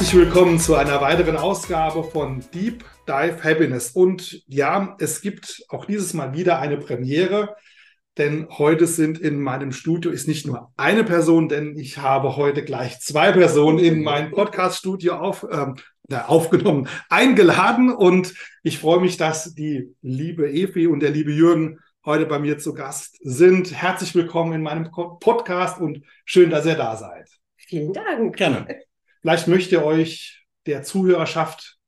Herzlich willkommen zu einer weiteren Ausgabe von Deep Dive Happiness. Und ja, es gibt auch dieses Mal wieder eine Premiere, denn heute sind in meinem Studio ist nicht nur eine Person, denn ich habe heute gleich zwei Personen in mein Podcast-Studio auf, ähm, aufgenommen, eingeladen. Und ich freue mich, dass die liebe Evi und der liebe Jürgen heute bei mir zu Gast sind. Herzlich willkommen in meinem Podcast und schön, dass ihr da seid. Vielen Dank. Gerne. Vielleicht möchte ihr euch der Zuhörerschaft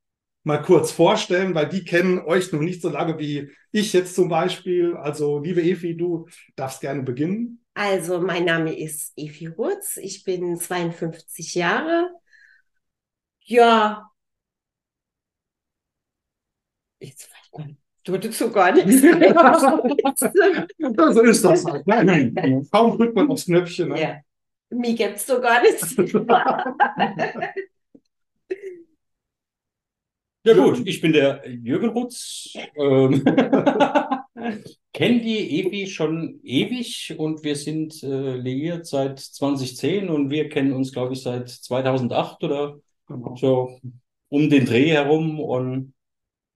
mal kurz vorstellen, weil die kennen euch noch nicht so lange wie ich jetzt zum Beispiel. Also, liebe Efi, du darfst gerne beginnen. Also, mein Name ist Efi Rutz. Ich bin 52 Jahre. Ja. Jetzt Du hattest so gar nichts. so ist das halt. Nein, nein. Kaum drückt man aufs Knöpfchen. Ne? Ja. Mir gibt es so gar nichts. Ja gut, ich bin der Jürgen Rutz. Ähm, Kenne die Evi schon ewig und wir sind äh, liiert seit 2010 und wir kennen uns, glaube ich, seit 2008 oder genau. so um den Dreh herum. Und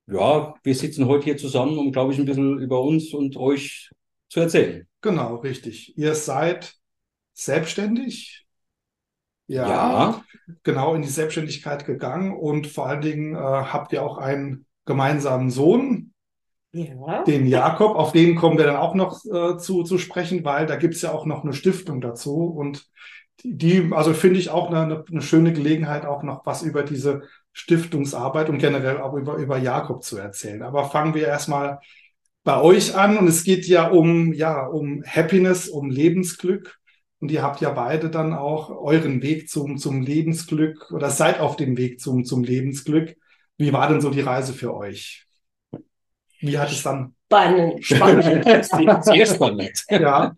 ja, wir sitzen heute hier zusammen, um, glaube ich, ein bisschen über uns und euch zu erzählen. Genau, richtig. Ihr seid selbstständig. Ja, ja, genau in die Selbstständigkeit gegangen und vor allen Dingen äh, habt ihr auch einen gemeinsamen Sohn, ja. den Jakob, auf den kommen wir dann auch noch äh, zu, zu sprechen, weil da gibt es ja auch noch eine Stiftung dazu und die, also finde ich auch eine, eine schöne Gelegenheit, auch noch was über diese Stiftungsarbeit und generell auch über, über Jakob zu erzählen. Aber fangen wir erstmal bei euch an und es geht ja um, ja, um Happiness, um Lebensglück. Und ihr habt ja beide dann auch euren Weg zum, zum Lebensglück oder seid auf dem Weg zum, zum Lebensglück. Wie war denn so die Reise für euch? Wie hat es dann? Spannend. Spannend. Sehr spannend. Ja.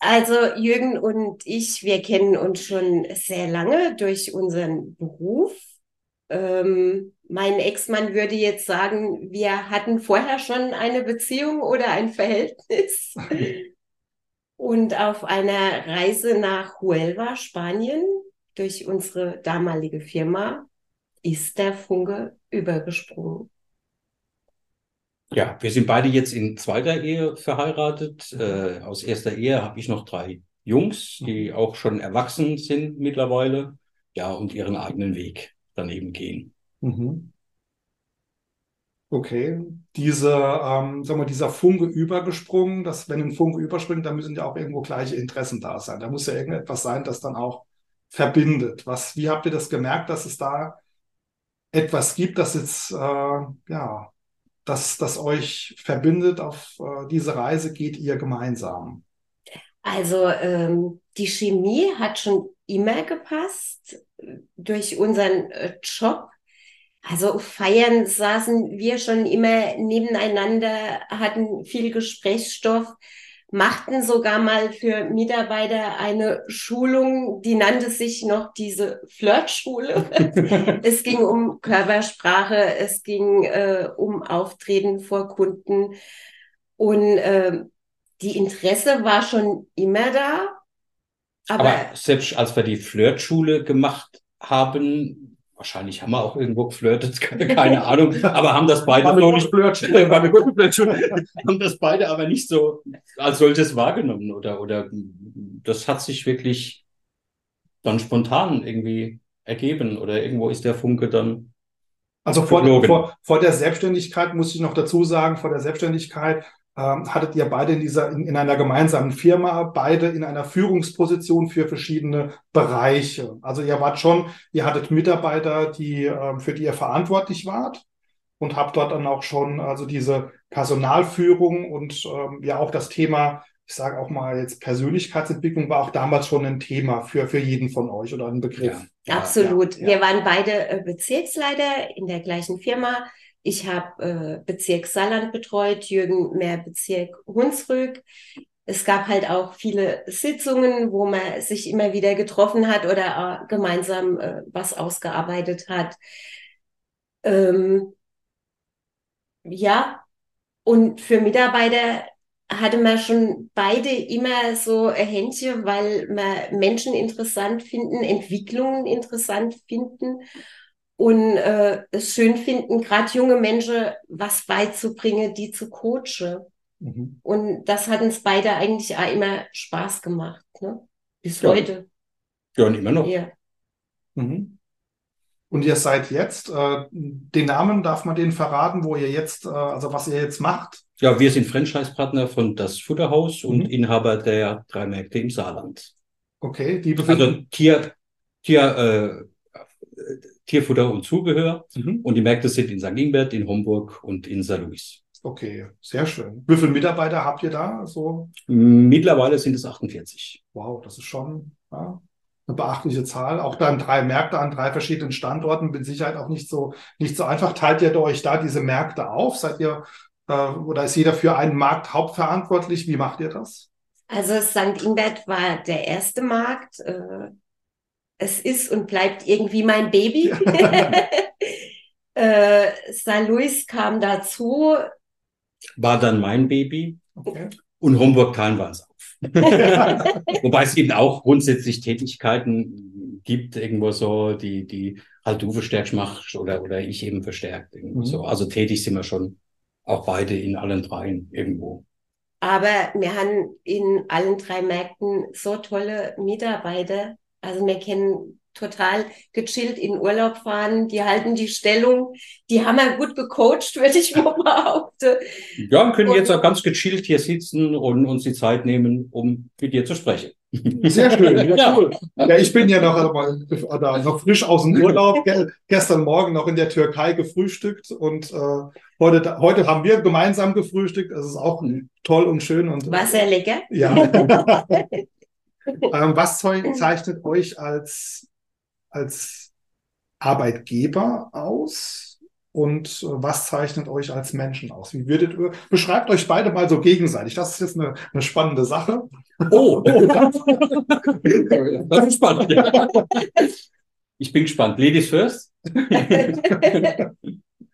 Also Jürgen und ich, wir kennen uns schon sehr lange durch unseren Beruf. Ähm, mein Ex-Mann würde jetzt sagen, wir hatten vorher schon eine Beziehung oder ein Verhältnis. Und auf einer Reise nach Huelva, Spanien, durch unsere damalige Firma, ist der Funke übergesprungen. Ja, wir sind beide jetzt in zweiter Ehe verheiratet. Äh, aus erster Ehe habe ich noch drei Jungs, die auch schon erwachsen sind mittlerweile, ja, und ihren eigenen Weg daneben gehen. Mhm. Okay, diese, ähm, sag mal, dieser Funke übergesprungen, dass wenn ein Funke überspringt, dann müssen ja auch irgendwo gleiche Interessen da sein. Da muss ja irgendetwas sein, das dann auch verbindet. Was, wie habt ihr das gemerkt, dass es da etwas gibt, das jetzt, äh, ja, das, das euch verbindet auf äh, diese Reise geht ihr gemeinsam? Also ähm, die Chemie hat schon immer gepasst durch unseren äh, Job also feiern saßen wir schon immer nebeneinander, hatten viel Gesprächsstoff, machten sogar mal für Mitarbeiter eine Schulung, die nannte sich noch diese Flirtschule. es ging um Körpersprache, es ging äh, um Auftreten vor Kunden und äh, die Interesse war schon immer da. Aber, aber selbst als wir die Flirtschule gemacht haben, Wahrscheinlich haben wir auch irgendwo geflirtet, keine Ahnung, aber haben das beide noch nicht flirtet, haben das beide aber nicht so als solches wahrgenommen oder, oder das hat sich wirklich dann spontan irgendwie ergeben oder irgendwo ist der Funke dann. Also vor, vor, vor der Selbstständigkeit muss ich noch dazu sagen, vor der Selbstständigkeit ähm, hattet ihr beide in dieser, in, in, einer gemeinsamen Firma, beide in einer Führungsposition für verschiedene Bereiche. Also ihr wart schon, ihr hattet Mitarbeiter, die, ähm, für die ihr verantwortlich wart und habt dort dann auch schon also diese Personalführung und ähm, ja auch das Thema, ich sage auch mal jetzt Persönlichkeitsentwicklung war auch damals schon ein Thema für, für jeden von euch oder ein Begriff. Absolut. Ja, ja. Wir waren beide äh, Bezirksleiter in der gleichen Firma. Ich habe äh, Bezirk Saarland betreut, Jürgen mehr Bezirk Hunsrück. Es gab halt auch viele Sitzungen, wo man sich immer wieder getroffen hat oder äh, gemeinsam äh, was ausgearbeitet hat. Ähm, ja, und für Mitarbeiter hatte man schon beide immer so ein Händchen, weil man Menschen interessant finden, Entwicklungen interessant finden und äh, es schön finden, gerade junge Menschen was beizubringen, die zu coachen. Mhm. Und das hat uns beide eigentlich auch immer Spaß gemacht, ne? bis ja. heute. Ja, und immer noch. Ja. Mhm. Und ihr seid jetzt, äh, den Namen darf man den verraten, wo ihr jetzt, äh, also was ihr jetzt macht? Ja, wir sind Franchise-Partner von das Futterhaus mhm. und Inhaber der drei Märkte im Saarland. Okay, die befinden... Also Tier, Tier, äh, Tierfutter und Zubehör. Mhm. Und die Märkte sind in St. Ingbert, in Homburg und in St. Louis. Okay, sehr schön. Wie viele Mitarbeiter habt ihr da? So? Mittlerweile sind es 48. Wow, das ist schon ja, eine beachtliche Zahl. Auch dann drei Märkte an drei verschiedenen Standorten, mit Sicherheit auch nicht so, nicht so einfach. Teilt ihr euch da diese Märkte auf? Seid ihr äh, oder ist jeder für einen Markt hauptverantwortlich? Wie macht ihr das? Also St. Ingbert war der erste Markt. Äh, es ist und bleibt irgendwie mein Baby. äh, St. Louis kam dazu. War dann mein Baby. Okay. Und Homburg teilen wir uns auf. Wobei es eben auch grundsätzlich Tätigkeiten gibt, irgendwo so, die, die halt du verstärkt machst oder, oder ich eben verstärkt. Irgendwo mhm. so. Also tätig sind wir schon auch beide in allen dreien irgendwo. Aber wir haben in allen drei Märkten so tolle Mitarbeiter. Also wir kennen total gechillt in Urlaub fahren, die halten die Stellung, die haben wir gut gecoacht, würde ich mal behaupten. Ja, und können und, jetzt auch ganz gechillt hier sitzen und uns die Zeit nehmen, um mit dir zu sprechen. Sehr schön, ja, cool. Ja, ich bin ja noch, noch frisch aus dem Urlaub, gestern Morgen noch in der Türkei gefrühstückt und äh, heute, heute haben wir gemeinsam gefrühstückt. Das ist auch toll und schön. Und, War sehr lecker. Ja. ähm, was zeichnet euch als als Arbeitgeber aus und was zeichnet euch als Menschen aus? Wie würdet ihr, beschreibt euch beide mal so gegenseitig. Das ist jetzt eine, eine spannende Sache. Oh, oh das ist spannend. Ja. Ich bin gespannt. Ladies first.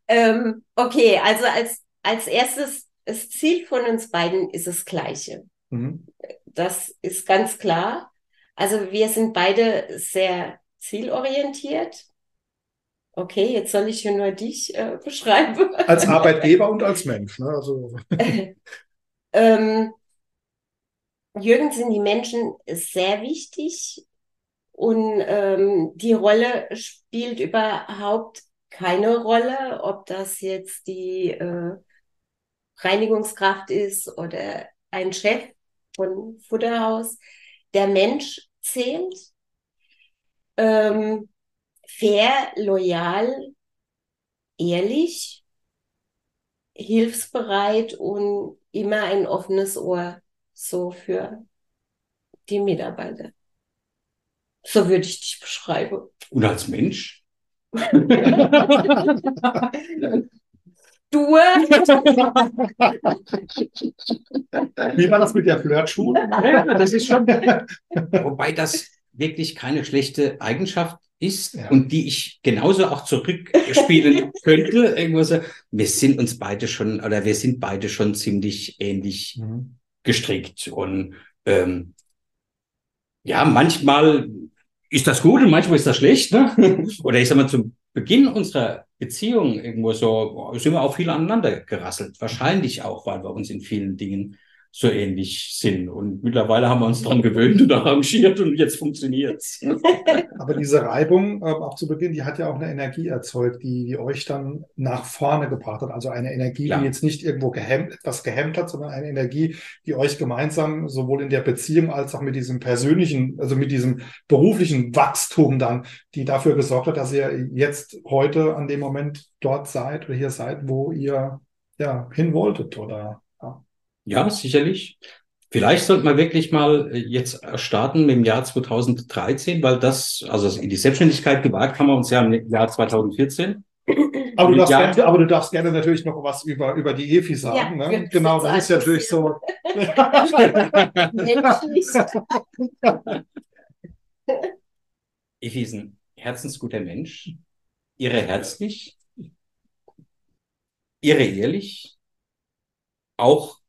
ähm, okay, also als, als erstes, das Ziel von uns beiden ist das gleiche. Mhm. Das ist ganz klar. Also wir sind beide sehr zielorientiert. Okay, jetzt soll ich hier nur dich äh, beschreiben. Als Arbeitgeber und als Mensch. Ne? Also. ähm, Jürgen sind die Menschen sehr wichtig und ähm, die Rolle spielt überhaupt keine Rolle, ob das jetzt die äh, Reinigungskraft ist oder ein Chef von Futterhaus. Der Mensch zählt ähm, fair, loyal, ehrlich, hilfsbereit und immer ein offenes Ohr so für die Mitarbeiter. So würde ich dich beschreiben. Und als Mensch? du? Wie war das mit der Flirtschule? das ist schon. Wobei das wirklich keine schlechte Eigenschaft ist ja. und die ich genauso auch zurückspielen könnte. Irgendwo so. Wir sind uns beide schon, oder wir sind beide schon ziemlich ähnlich mhm. gestrickt. Und ähm, ja, manchmal ist das gut und manchmal ist das schlecht. Ne? Oder ich sag mal, zum Beginn unserer Beziehung irgendwo so sind wir auch viel aneinander gerasselt. Wahrscheinlich auch, weil wir uns in vielen Dingen so ähnlich sind. Und mittlerweile haben wir uns daran gewöhnt und arrangiert und jetzt funktioniert's. Aber diese Reibung, äh, auch zu Beginn, die hat ja auch eine Energie erzeugt, die, die euch dann nach vorne gebracht hat. Also eine Energie, ja. die jetzt nicht irgendwo gehemmt, etwas gehemmt hat, sondern eine Energie, die euch gemeinsam sowohl in der Beziehung als auch mit diesem persönlichen, also mit diesem beruflichen Wachstum dann, die dafür gesorgt hat, dass ihr jetzt heute an dem Moment dort seid oder hier seid, wo ihr ja hin wolltet oder ja, sicherlich. Vielleicht sollte man wirklich mal äh, jetzt starten mit dem Jahr 2013, weil das, also in die Selbstständigkeit gewagt haben wir uns ja im Jahr 2014. Aber du, darfst ja, gerne, aber du darfst gerne natürlich noch was über, über die EFI sagen. Ja, ne? Genau, das ist ja natürlich so. EFI ist ein herzensguter Mensch, ihre herzlich, ihre ehrlich, auch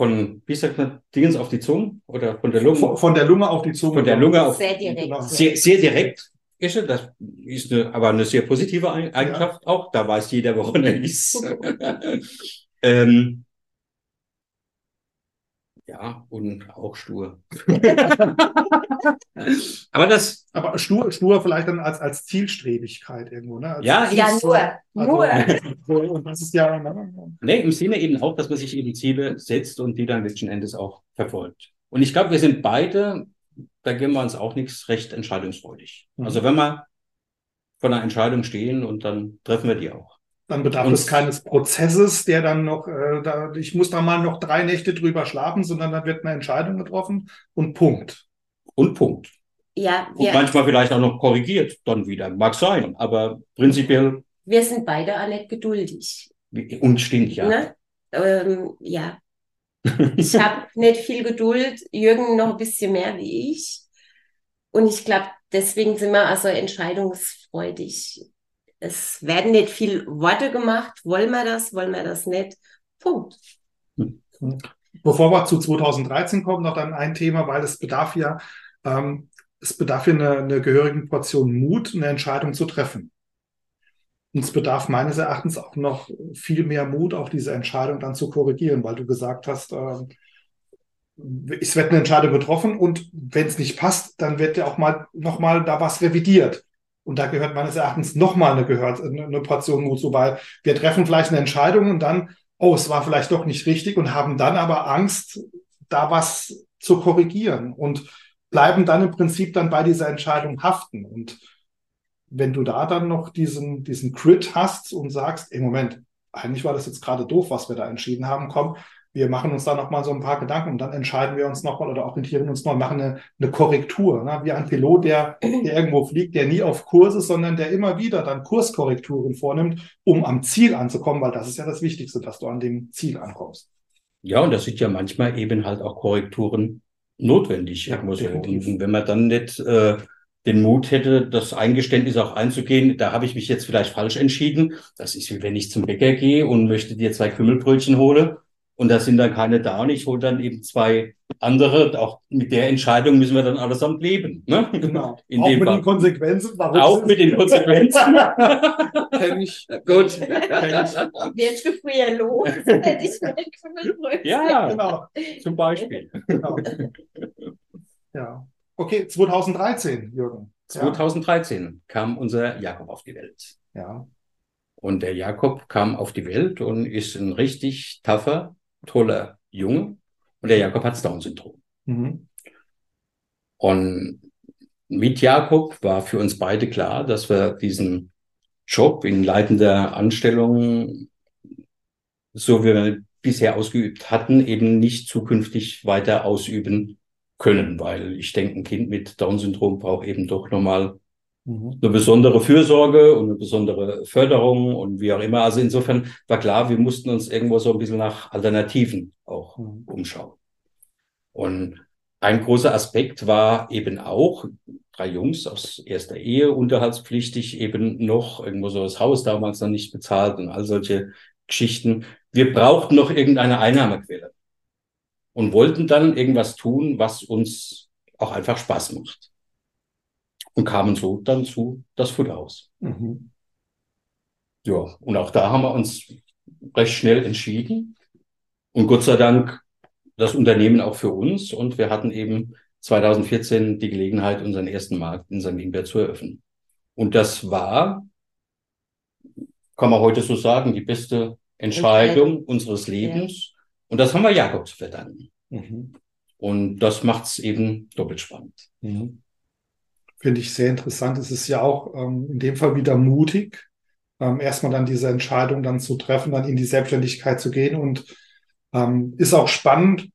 von, wie sagt man, Dingens auf die Zunge oder von der Lunge? Von, von der Lunge auf die Zunge. Von der Lunge auf. Sehr direkt. Genau. Sehr, sehr direkt. Ist er, das ist eine, aber eine sehr positive Eigenschaft ja. auch. Da weiß jeder, woran er ist. ähm, ja, und auch stur. aber das. Aber stur, stur vielleicht dann als, als Zielstrebigkeit irgendwo, ne? Als ja, ja, nur. Also, nur. und das ist ja. Ne? Nee, im Sinne eben auch, dass man sich eben Ziele setzt und die dann letzten Endes auch verfolgt. Und ich glaube, wir sind beide, da geben wir uns auch nichts recht entscheidungsfreudig. Mhm. Also wenn wir vor einer Entscheidung stehen und dann treffen wir die auch. Dann bedarf und es keines Prozesses, der dann noch, äh, da, ich muss da mal noch drei Nächte drüber schlafen, sondern dann wird eine Entscheidung getroffen und Punkt. Und Punkt. Ja, wir, und manchmal vielleicht auch noch korrigiert dann wieder. Mag sein, aber prinzipiell. Wir sind beide auch nicht geduldig. Und stimmt, ja. Ne? Ähm, ja. ich habe nicht viel Geduld, Jürgen noch ein bisschen mehr wie ich. Und ich glaube, deswegen sind wir also entscheidungsfreudig es werden nicht viel Worte gemacht. Wollen wir das? Wollen wir das nicht? Punkt. Bevor wir zu 2013 kommen, noch dann ein Thema, weil es bedarf ja, ähm, es bedarf ja eine, eine gehörige Portion Mut, eine Entscheidung zu treffen. Und es bedarf meines Erachtens auch noch viel mehr Mut, auch diese Entscheidung dann zu korrigieren, weil du gesagt hast, äh, es wird eine Entscheidung getroffen und wenn es nicht passt, dann wird ja auch mal nochmal da was revidiert. Und da gehört meines Erachtens nochmal eine, eine Portion Mut zu, weil wir treffen vielleicht eine Entscheidung und dann, oh, es war vielleicht doch nicht richtig und haben dann aber Angst, da was zu korrigieren und bleiben dann im Prinzip dann bei dieser Entscheidung haften. Und wenn du da dann noch diesen, diesen Crit hast und sagst, im Moment, eigentlich war das jetzt gerade doof, was wir da entschieden haben, komm, wir machen uns da nochmal so ein paar Gedanken und dann entscheiden wir uns nochmal oder orientieren uns noch, machen eine, eine Korrektur. Ne? Wie ein Pilot, der, der irgendwo fliegt, der nie auf Kurs ist, sondern der immer wieder dann Kurskorrekturen vornimmt, um am Ziel anzukommen, weil das ist ja das Wichtigste, dass du an dem Ziel ankommst. Ja, und das sind ja manchmal eben halt auch Korrekturen notwendig. Ja, muss und wenn man dann nicht äh, den Mut hätte, das Eingeständnis auch einzugehen, da habe ich mich jetzt vielleicht falsch entschieden. Das ist wie wenn ich zum Bäcker gehe und möchte dir zwei Kümmelbrötchen hole und da sind dann keine da und ich hole dann eben zwei andere. Auch mit der Entscheidung müssen wir dann allesamt leben. Ne? Genau. In auch mit Fall. den Konsequenzen. Warum auch mit den Konsequenzen. Kenn ich. Gut. Wirst du früher los? Hätte ich ja, genau. Zum Beispiel. Genau. Ja. Okay, 2013, Jürgen. 2013 ja. kam unser Jakob auf die Welt. Ja. Und der Jakob kam auf die Welt und ist ein richtig tougher, toller Junge und der Jakob hat Down-Syndrom. Mhm. Und mit Jakob war für uns beide klar, dass wir diesen Job in leitender Anstellung, so wie wir bisher ausgeübt hatten, eben nicht zukünftig weiter ausüben können, weil ich denke, ein Kind mit Down-Syndrom braucht eben doch nochmal. Eine besondere Fürsorge und eine besondere Förderung und wie auch immer. Also insofern war klar, wir mussten uns irgendwo so ein bisschen nach Alternativen auch mhm. umschauen. Und ein großer Aspekt war eben auch, drei Jungs aus erster Ehe, unterhaltspflichtig, eben noch irgendwo so das Haus damals noch nicht bezahlt und all solche Geschichten. Wir brauchten noch irgendeine Einnahmequelle und wollten dann irgendwas tun, was uns auch einfach Spaß macht und kamen so dann zu das Futterhaus. Mhm. Ja, und auch da haben wir uns recht schnell entschieden. Und Gott sei Dank das Unternehmen auch für uns. Und wir hatten eben 2014 die Gelegenheit, unseren ersten Markt in St. Ingbert zu eröffnen. Und das war, kann man heute so sagen, die beste Entscheidung okay. unseres Lebens. Ja. Und das haben wir Jakob zu verdanken. Mhm. Und das macht es eben doppelt spannend. Mhm finde ich sehr interessant. Es ist ja auch ähm, in dem Fall wieder mutig, ähm, erstmal dann diese Entscheidung dann zu treffen, dann in die Selbstständigkeit zu gehen und ähm, ist auch spannend,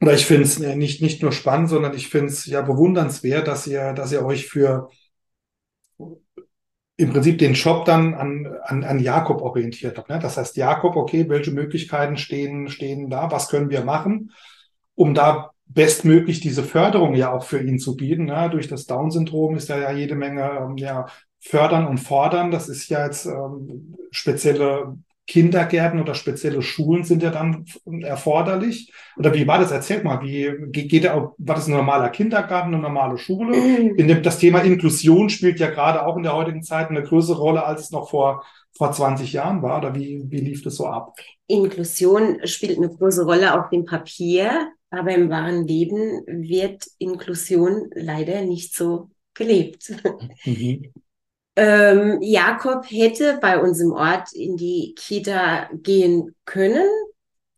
oder ich finde es nicht, nicht nur spannend, sondern ich finde es ja bewundernswert, dass ihr, dass ihr euch für im Prinzip den Shop dann an, an, an Jakob orientiert habt. Ne? Das heißt, Jakob, okay, welche Möglichkeiten stehen, stehen da? Was können wir machen, um da bestmöglich diese Förderung ja auch für ihn zu bieten? Ne? Durch das Down-Syndrom ist da ja jede Menge ähm, ja, fördern und fordern. Das ist ja jetzt ähm, spezielle Kindergärten oder spezielle Schulen sind ja dann erforderlich. Oder wie war das? Erzählt mal, wie geht der, war das ein normaler Kindergarten, eine normale Schule? In dem, das Thema Inklusion spielt ja gerade auch in der heutigen Zeit eine größere Rolle, als es noch vor, vor 20 Jahren war. Oder wie, wie lief das so ab? Inklusion spielt eine große Rolle auf dem Papier, aber im wahren Leben wird Inklusion leider nicht so gelebt. Mhm. Ähm, Jakob hätte bei uns im Ort in die Kita gehen können,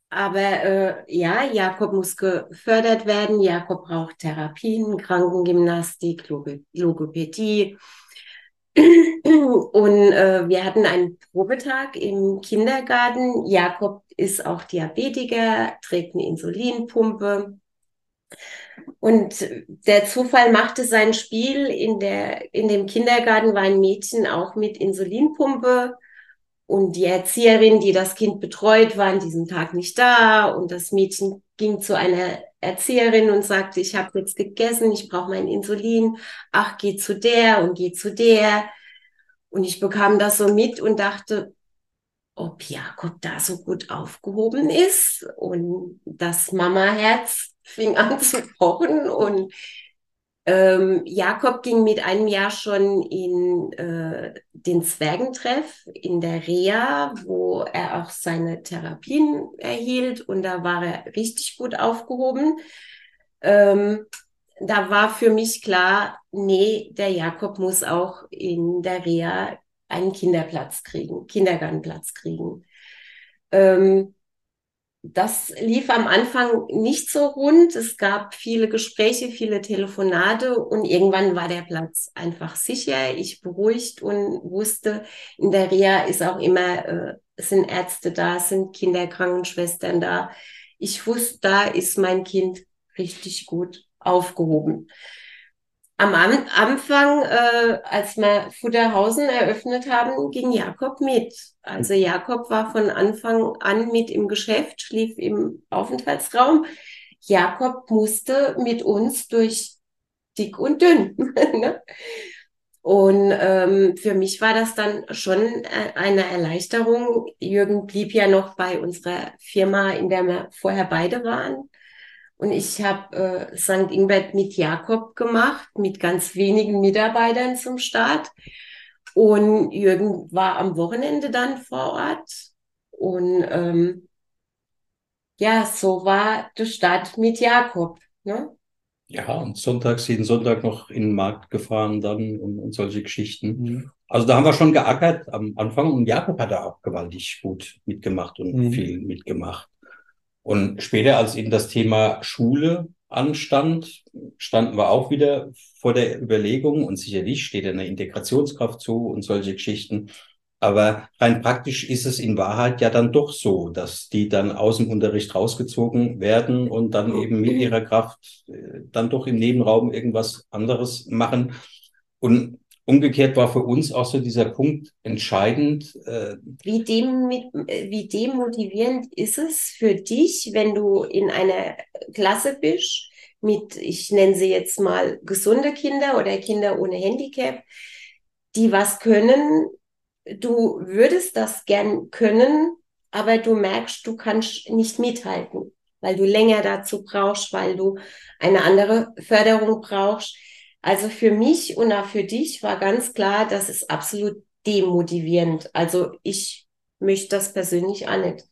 aber äh, ja, Jakob muss gefördert werden. Jakob braucht Therapien, Krankengymnastik, Log Logopädie. Und äh, wir hatten einen Probetag im Kindergarten. Jakob ist auch Diabetiker, trägt eine Insulinpumpe. Und der Zufall machte sein Spiel. In, der, in dem Kindergarten war ein Mädchen auch mit Insulinpumpe. Und die Erzieherin, die das Kind betreut, war an diesem Tag nicht da. Und das Mädchen ging zu einer Erzieherin und sagte, ich habe jetzt gegessen, ich brauche mein Insulin. Ach, geh zu der und geh zu der. Und ich bekam das so mit und dachte, ob Jakob da so gut aufgehoben ist und das Mama-Herz fing an zu pochen und ähm, Jakob ging mit einem Jahr schon in äh, den Zwergentreff in der Reha, wo er auch seine Therapien erhielt und da war er richtig gut aufgehoben. Ähm, da war für mich klar, nee, der Jakob muss auch in der Reha einen Kinderplatz kriegen, Kindergartenplatz kriegen. Ähm, das lief am Anfang nicht so rund. Es gab viele Gespräche, viele Telefonate und irgendwann war der Platz einfach sicher. Ich beruhigt und wusste, in der Reha ist auch immer, äh, sind Ärzte da, sind Kinderkrankenschwestern da. Ich wusste, da ist mein Kind richtig gut aufgehoben am Anfang, äh, als wir Futterhausen eröffnet haben, ging Jakob mit. Also Jakob war von Anfang an mit im Geschäft, schlief im Aufenthaltsraum. Jakob musste mit uns durch dick und dünn. Ne? und ähm, für mich war das dann schon äh, eine Erleichterung. Jürgen blieb ja noch bei unserer Firma, in der wir vorher beide waren. Und ich habe äh, St. Ingbert mit Jakob gemacht, mit ganz wenigen Mitarbeitern zum Start. Und Jürgen war am Wochenende dann vor Ort. Und ähm, ja, so war der Start mit Jakob. Ne? Ja, und sonntags, jeden Sonntag noch in den Markt gefahren dann und, und solche Geschichten. Mhm. Also da haben wir schon geackert am Anfang und Jakob hat da auch gewaltig gut mitgemacht und mhm. viel mitgemacht. Und später, als eben das Thema Schule anstand, standen wir auch wieder vor der Überlegung und sicherlich steht eine Integrationskraft zu und solche Geschichten. Aber rein praktisch ist es in Wahrheit ja dann doch so, dass die dann aus dem Unterricht rausgezogen werden und dann eben mit ihrer Kraft äh, dann doch im Nebenraum irgendwas anderes machen. Und Umgekehrt war für uns auch so dieser Punkt entscheidend. Äh wie, dem, wie demotivierend ist es für dich, wenn du in einer Klasse bist mit, ich nenne sie jetzt mal gesunde Kinder oder Kinder ohne Handicap, die was können. Du würdest das gern können, aber du merkst, du kannst nicht mithalten, weil du länger dazu brauchst, weil du eine andere Förderung brauchst also für mich und auch für dich war ganz klar, das ist absolut demotivierend. Also ich möchte das persönlich auch nicht.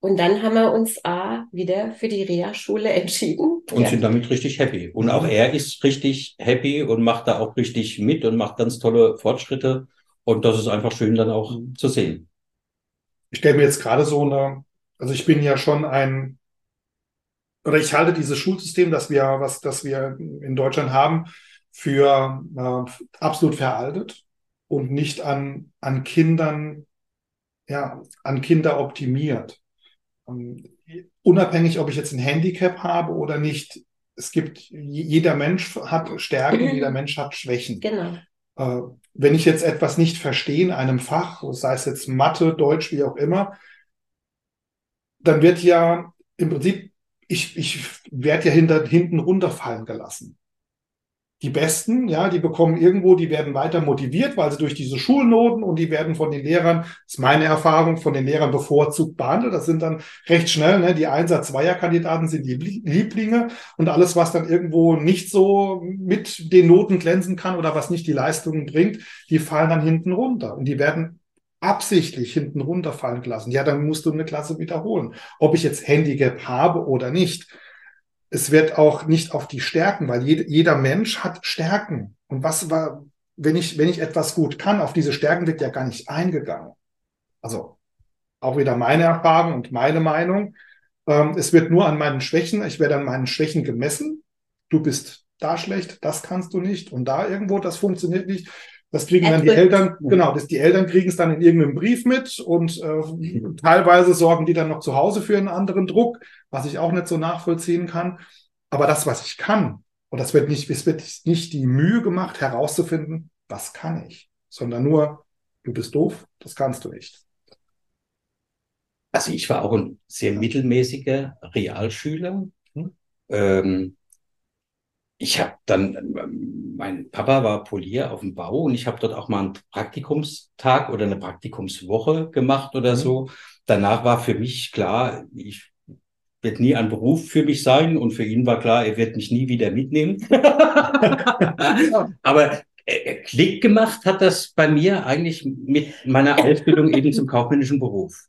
Und dann haben wir uns A wieder für die Reha-Schule entschieden. Und ja. sind damit richtig happy. Und auch er ist richtig happy und macht da auch richtig mit und macht ganz tolle Fortschritte. Und das ist einfach schön dann auch mhm. zu sehen. Ich stelle mir jetzt gerade so eine, also ich bin ja schon ein oder ich halte dieses Schulsystem, das wir, was, das wir in Deutschland haben, für äh, absolut veraltet und nicht an, an Kindern, ja, an Kinder optimiert. Ähm, unabhängig, ob ich jetzt ein Handicap habe oder nicht, es gibt, jeder Mensch hat Stärken, jeder Mensch hat Schwächen. Genau. Äh, wenn ich jetzt etwas nicht verstehe in einem Fach, sei es jetzt Mathe, Deutsch, wie auch immer, dann wird ja im Prinzip, ich, ich werde ja hinter, hinten runterfallen gelassen die Besten, ja, die bekommen irgendwo, die werden weiter motiviert, weil sie durch diese Schulnoten und die werden von den Lehrern, das ist meine Erfahrung, von den Lehrern bevorzugt behandelt. Das sind dann recht schnell, ne, die Einsatz-Zweier-Kandidaten sind die Lieblinge und alles, was dann irgendwo nicht so mit den Noten glänzen kann oder was nicht die Leistungen bringt, die fallen dann hinten runter und die werden absichtlich hinten runterfallen gelassen. Ja, dann musst du eine Klasse wiederholen. Ob ich jetzt Handicap habe oder nicht es wird auch nicht auf die Stärken, weil jed, jeder Mensch hat Stärken. Und was war, wenn ich, wenn ich etwas gut kann, auf diese Stärken wird ja gar nicht eingegangen. Also auch wieder meine Erfahrung und meine Meinung. Ähm, es wird nur an meinen Schwächen, ich werde an meinen Schwächen gemessen. Du bist da schlecht, das kannst du nicht und da irgendwo, das funktioniert nicht. Das kriegen dann die Eltern, genau, das, die Eltern kriegen es dann in irgendeinem Brief mit und äh, teilweise sorgen die dann noch zu Hause für einen anderen Druck, was ich auch nicht so nachvollziehen kann. Aber das, was ich kann, und das wird nicht, es wird nicht die Mühe gemacht, herauszufinden, was kann ich, sondern nur, du bist doof, das kannst du nicht. Also ich war auch ein sehr mittelmäßiger Realschüler. Hm. Ähm, ich habe dann, mein Papa war Polier auf dem Bau und ich habe dort auch mal einen Praktikumstag oder eine Praktikumswoche gemacht oder mhm. so. Danach war für mich klar, ich wird nie ein Beruf für mich sein und für ihn war klar, er wird mich nie wieder mitnehmen. Aber äh, Klick gemacht hat das bei mir eigentlich mit meiner Ausbildung eben zum kaufmännischen Beruf.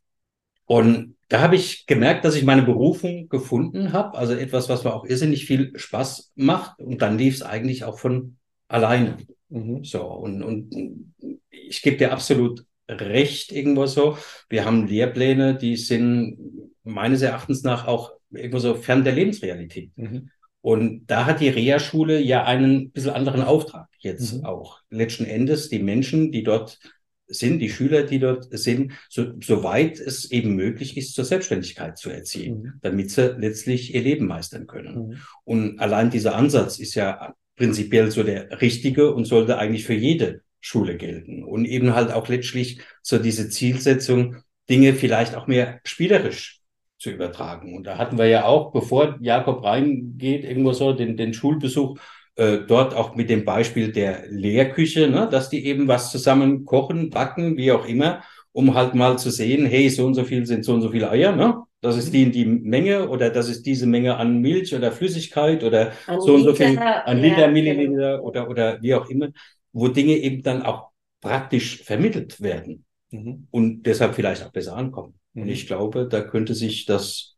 Und da habe ich gemerkt, dass ich meine Berufung gefunden habe, also etwas, was mir auch irrsinnig viel Spaß macht. Und dann lief es eigentlich auch von alleine. Mhm. So, und, und ich gebe dir absolut recht irgendwo so. Wir haben Lehrpläne, die sind meines Erachtens nach auch irgendwo so fern der Lebensrealität. Mhm. Und da hat die Reha-Schule ja einen bisschen anderen Auftrag jetzt mhm. auch. Letzten Endes die Menschen, die dort sind, die Schüler, die dort sind, so, soweit es eben möglich ist, zur Selbstständigkeit zu erziehen, mhm. damit sie letztlich ihr Leben meistern können. Mhm. Und allein dieser Ansatz ist ja prinzipiell so der richtige und sollte eigentlich für jede Schule gelten. Und eben halt auch letztlich so diese Zielsetzung, Dinge vielleicht auch mehr spielerisch zu übertragen. Und da hatten wir ja auch, bevor Jakob reingeht, irgendwo so den, den Schulbesuch, äh, dort auch mit dem Beispiel der Lehrküche, ne, dass die eben was zusammen kochen, backen, wie auch immer, um halt mal zu sehen, hey, so und so viel sind so und so viele Eier, ne? Das ist die in die Menge oder das ist diese Menge an Milch oder Flüssigkeit oder an so und so viel an Liter, ja, Milliliter genau. oder, oder wie auch immer, wo Dinge eben dann auch praktisch vermittelt werden mhm. und deshalb vielleicht auch besser ankommen. Mhm. Und ich glaube, da könnte sich das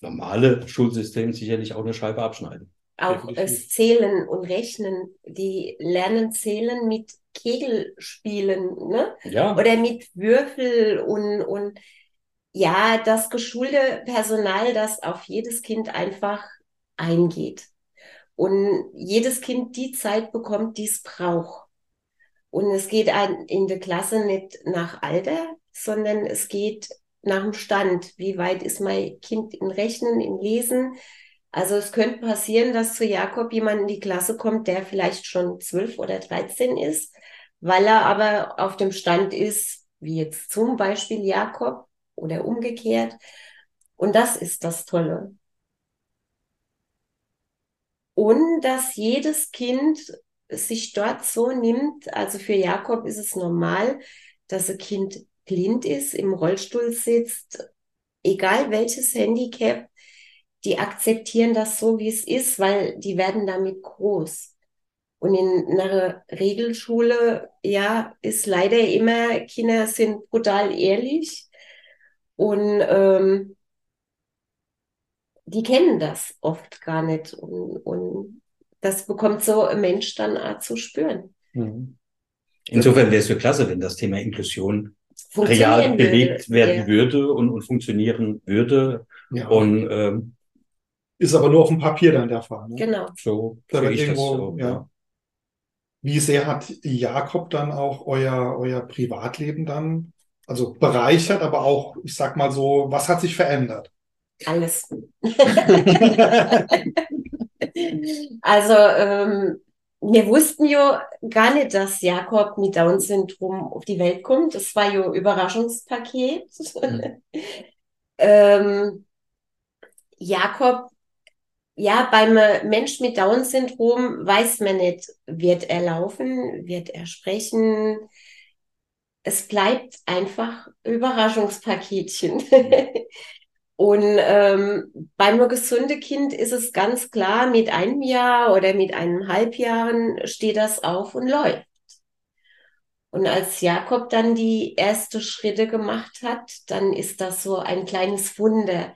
normale Schulsystem sicherlich auch eine Scheibe abschneiden auch es Zählen und Rechnen, die lernen Zählen mit Kegelspielen, ne? Ja. Oder mit Würfel und, und ja, das geschulte Personal, das auf jedes Kind einfach eingeht. Und jedes Kind die Zeit bekommt, die es braucht. Und es geht in der Klasse nicht nach Alter, sondern es geht nach dem Stand. Wie weit ist mein Kind in Rechnen, in Lesen? Also es könnte passieren, dass zu Jakob jemand in die Klasse kommt, der vielleicht schon zwölf oder dreizehn ist, weil er aber auf dem Stand ist, wie jetzt zum Beispiel Jakob oder umgekehrt. Und das ist das Tolle. Und dass jedes Kind sich dort so nimmt, also für Jakob ist es normal, dass ein Kind blind ist, im Rollstuhl sitzt, egal welches Handicap, die akzeptieren das so, wie es ist, weil die werden damit groß. Und in einer Regelschule, ja, ist leider immer, Kinder sind brutal ehrlich und ähm, die kennen das oft gar nicht. Und, und das bekommt so ein Mensch dann auch zu spüren. Mhm. Insofern wäre es für klasse, wenn das Thema Inklusion real bewegt werden ja. würde und, und funktionieren würde. Ja. Und ähm, ist aber nur auf dem Papier dann der Fall. Ne? Genau. So, da wird irgendwo, so, ja. ja. Wie sehr hat Jakob dann auch euer, euer Privatleben dann, also bereichert, aber auch, ich sag mal so, was hat sich verändert? Alles. also, ähm, wir wussten ja gar nicht, dass Jakob mit Down-Syndrom auf die Welt kommt. Das war ja Überraschungspaket. Mhm. ähm, Jakob, ja, beim Mensch mit Down-Syndrom weiß man nicht, wird er laufen, wird er sprechen. Es bleibt einfach Überraschungspaketchen. Und ähm, beim nur gesunde Kind ist es ganz klar, mit einem Jahr oder mit einem Halbjahren steht das auf und läuft. Und als Jakob dann die ersten Schritte gemacht hat, dann ist das so ein kleines Wunder.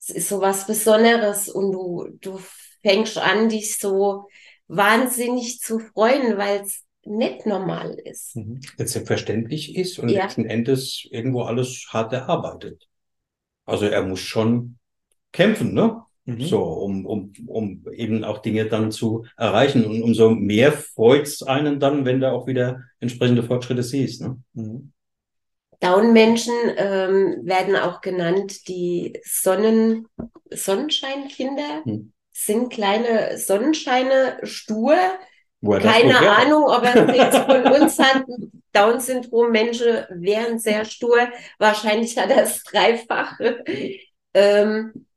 Es ist so was Besonderes und du, du fängst an, dich so wahnsinnig zu freuen, weil es nicht normal ist. Mhm. Jetzt selbstverständlich ist und ja. letzten Endes irgendwo alles hart erarbeitet. Also er muss schon kämpfen, ne? Mhm. So, um, um, um eben auch Dinge dann zu erreichen. Und umso mehr freut es einen dann, wenn du auch wieder entsprechende Fortschritte siehst. Ne? Mhm. Down-Menschen ähm, werden auch genannt die Sonnen Sonnenscheinkinder. Mhm. Sind kleine Sonnenscheine, stur. Keine Ahnung, ob er jetzt von uns hat. Down-Syndrom-Menschen wären sehr stur. Wahrscheinlich hat er das Dreifache. Ähm,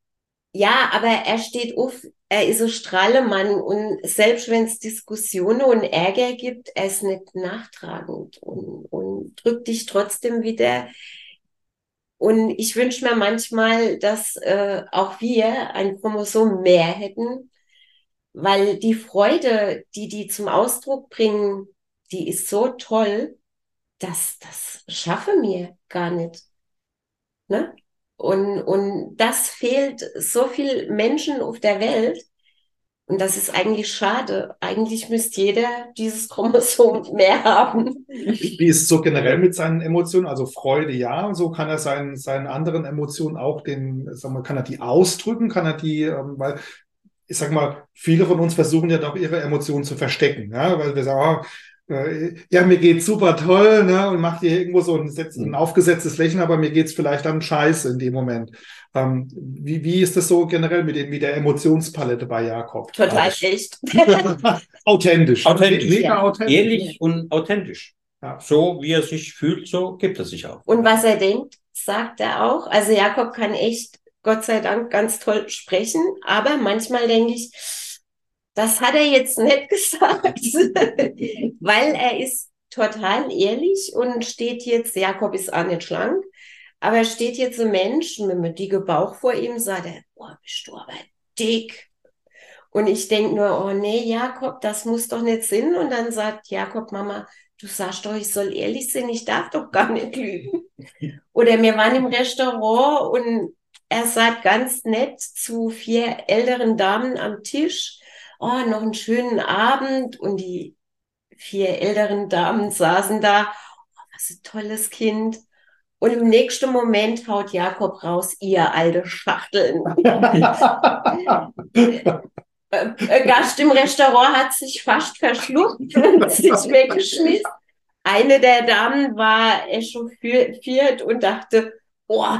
ja, aber er steht auf, er ist ein Strahlemann und selbst wenn es Diskussionen und Ärger gibt, er ist nicht nachtragend und, und drückt dich trotzdem wieder. Und ich wünsche mir manchmal, dass äh, auch wir ein Chromosom mehr hätten, weil die Freude, die die zum Ausdruck bringen, die ist so toll das, das schaffe mir gar nicht. Ne? Und, und das fehlt so viel Menschen auf der Welt. Und das ist eigentlich schade. Eigentlich müsste jeder dieses Chromosom mehr haben. Wie ist so generell mit seinen Emotionen? Also Freude, ja. So kann er seinen, seinen anderen Emotionen auch den, sagen wir, kann er die ausdrücken? Kann er die, ähm, weil ich sag mal, viele von uns versuchen ja doch ihre Emotionen zu verstecken, ja? weil wir sagen, oh, ja, mir geht's super toll, ne, und macht dir irgendwo so ein, ein mhm. aufgesetztes Lächeln, aber mir geht's vielleicht dann scheiße in dem Moment. Ähm, wie, wie ist das so generell mit, dem, mit der Emotionspalette bei Jakob? Total also, echt. authentisch. Authentisch. Mega ja. authentisch. Ehrlich und authentisch. Ja. So wie er sich fühlt, so gibt er sich auch. Und was er denkt, sagt er auch. Also Jakob kann echt, Gott sei Dank, ganz toll sprechen, aber manchmal denke ich, das hat er jetzt nicht gesagt, weil er ist total ehrlich und steht jetzt, Jakob ist auch nicht schlank, aber steht jetzt ein Mensch mit einem dicken Bauch vor ihm, sagt er, boah, bist du aber dick. Und ich denke nur, oh nee, Jakob, das muss doch nicht sein. Und dann sagt Jakob, Mama, du sagst doch, ich soll ehrlich sein, ich darf doch gar nicht lügen. Oder wir waren im Restaurant und er sagt ganz nett zu vier älteren Damen am Tisch, oh, noch einen schönen Abend und die vier älteren Damen saßen da, oh, was ein tolles Kind. Und im nächsten Moment haut Jakob raus, ihr alte Schachteln. Gast im Restaurant hat sich fast verschluckt und sich weggeschmissen. Eine der Damen war echauffiert und dachte, oh,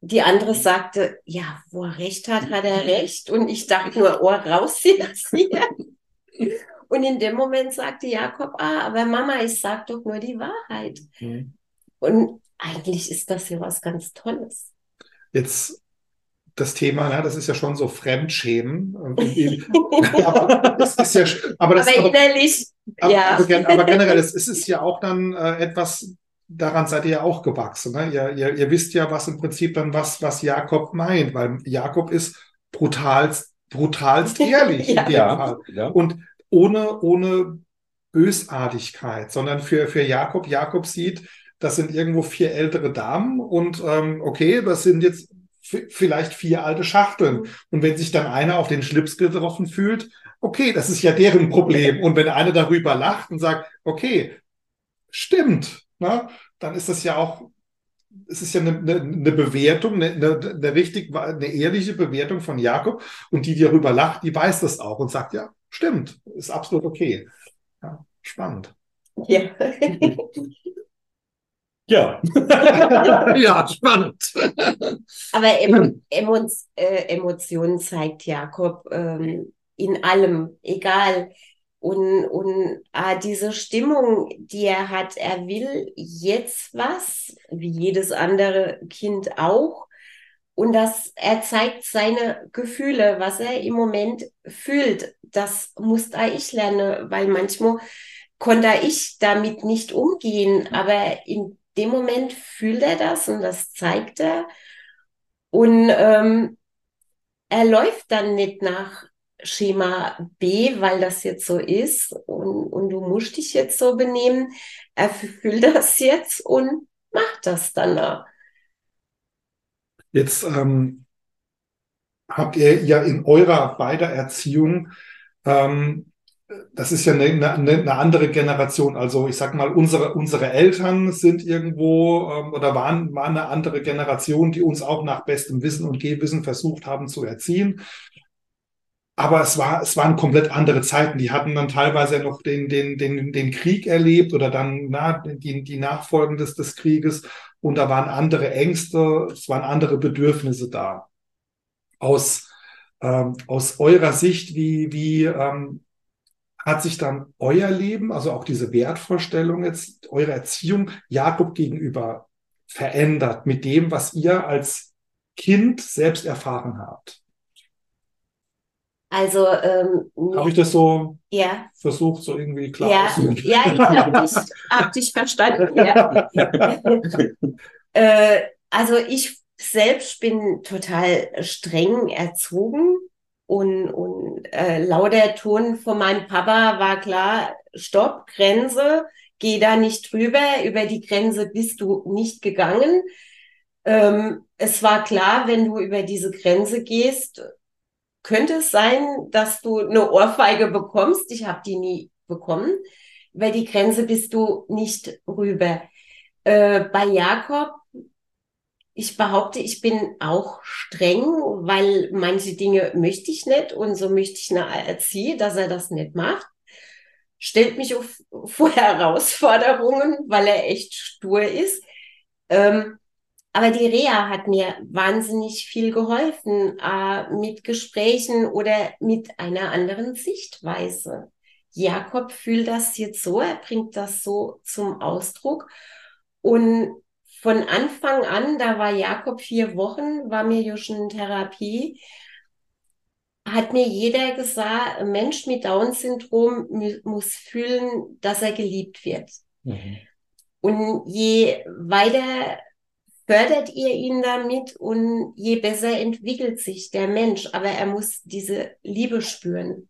die andere sagte, ja, wo er recht hat, hat er recht. Und ich dachte nur, oh, raus jetzt hier. Und in dem Moment sagte Jakob, ah, aber Mama, ich sag doch nur die Wahrheit. Mhm. Und eigentlich ist das ja was ganz Tolles. Jetzt das Thema, na, das ist ja schon so Fremdschämen. aber das ist ja, aber das, aber innerlich, aber, ja. Aber, aber generell, es ist ja auch dann äh, etwas, daran seid ihr ja auch gewachsen. Ne? Ihr, ihr, ihr wisst ja, was im Prinzip dann was, was Jakob meint, weil Jakob ist brutalst, brutalst ehrlich ja. in dem ja. Fall. Ja. Und ohne, ohne Bösartigkeit, sondern für, für Jakob, Jakob sieht, das sind irgendwo vier ältere Damen und ähm, okay, das sind jetzt vielleicht vier alte Schachteln. Und wenn sich dann einer auf den Schlips getroffen fühlt, okay, das ist ja deren Problem. Und wenn einer darüber lacht und sagt, okay, stimmt, na, dann ist das ja auch, es ist ja eine, eine, eine Bewertung, eine, eine, richtig, eine ehrliche Bewertung von Jakob und die, die darüber lacht, die weiß das auch und sagt, ja, stimmt, ist absolut okay. Ja, spannend. Ja. Ja. ja, spannend. Aber em Emo äh, Emotionen zeigt Jakob ähm, in allem, egal. Und, und ah, diese Stimmung, die er hat, er will jetzt was, wie jedes andere Kind auch. Und das, er zeigt seine Gefühle, was er im Moment fühlt. Das musste ich lernen, weil manchmal konnte ich damit nicht umgehen. Aber in dem Moment fühlt er das und das zeigt er. Und ähm, er läuft dann nicht nach Schema B, weil das jetzt so ist und, und du musst dich jetzt so benehmen. Er fühlt das jetzt und macht das dann. Jetzt ähm, habt ihr ja in eurer beider Erziehung ähm, das ist ja eine, eine, eine, andere Generation. Also ich sag mal, unsere, unsere Eltern sind irgendwo ähm, oder waren, waren eine andere Generation, die uns auch nach bestem Wissen und Gehwissen versucht haben zu erziehen. Aber es war, es waren komplett andere Zeiten. Die hatten dann teilweise noch den, den, den, den Krieg erlebt oder dann na, die, die Nachfolgen des, des Krieges. Und da waren andere Ängste, es waren andere Bedürfnisse da. Aus, ähm, aus eurer Sicht, wie, wie, ähm, hat sich dann euer Leben, also auch diese Wertvorstellung jetzt, eure Erziehung Jakob gegenüber verändert mit dem, was ihr als Kind selbst erfahren habt? Also ähm, habe ich das so ja. versucht, so irgendwie klar ja, ja, ich habe dich, hab dich verstanden. Ja. äh, also ich selbst bin total streng erzogen und, und äh, lauter Ton von meinem Papa war klar, Stopp, Grenze, geh da nicht drüber, über die Grenze bist du nicht gegangen. Ähm, es war klar, wenn du über diese Grenze gehst, könnte es sein, dass du eine Ohrfeige bekommst. Ich habe die nie bekommen. Über die Grenze bist du nicht rüber. Äh, bei Jakob ich behaupte, ich bin auch streng, weil manche Dinge möchte ich nicht und so möchte ich erziehen, dass er das nicht macht. Stellt mich auf, vor Herausforderungen, weil er echt stur ist. Ähm, aber die Reha hat mir wahnsinnig viel geholfen äh, mit Gesprächen oder mit einer anderen Sichtweise. Jakob fühlt das jetzt so, er bringt das so zum Ausdruck. Und von Anfang an, da war Jakob vier Wochen, war mir ja schon Therapie, hat mir jeder gesagt, ein Mensch mit Down-Syndrom muss fühlen, dass er geliebt wird. Mhm. Und je weiter fördert ihr ihn damit und je besser entwickelt sich der Mensch. Aber er muss diese Liebe spüren.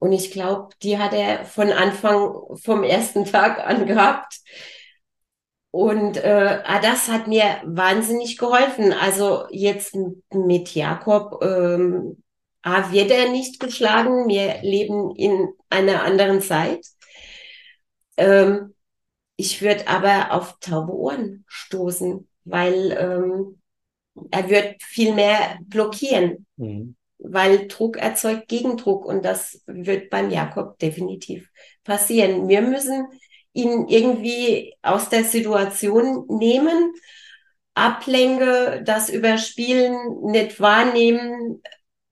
Und ich glaube, die hat er von Anfang, vom ersten Tag an gehabt. Und äh, ah, das hat mir wahnsinnig geholfen. Also jetzt mit Jakob ähm, ah, wird er nicht geschlagen. Wir leben in einer anderen Zeit. Ähm, ich würde aber auf taube Ohren stoßen, weil ähm, er wird viel mehr blockieren, mhm. weil Druck erzeugt Gegendruck und das wird beim Jakob definitiv passieren. Wir müssen ihn irgendwie aus der Situation nehmen, ablenke, das Überspielen nicht wahrnehmen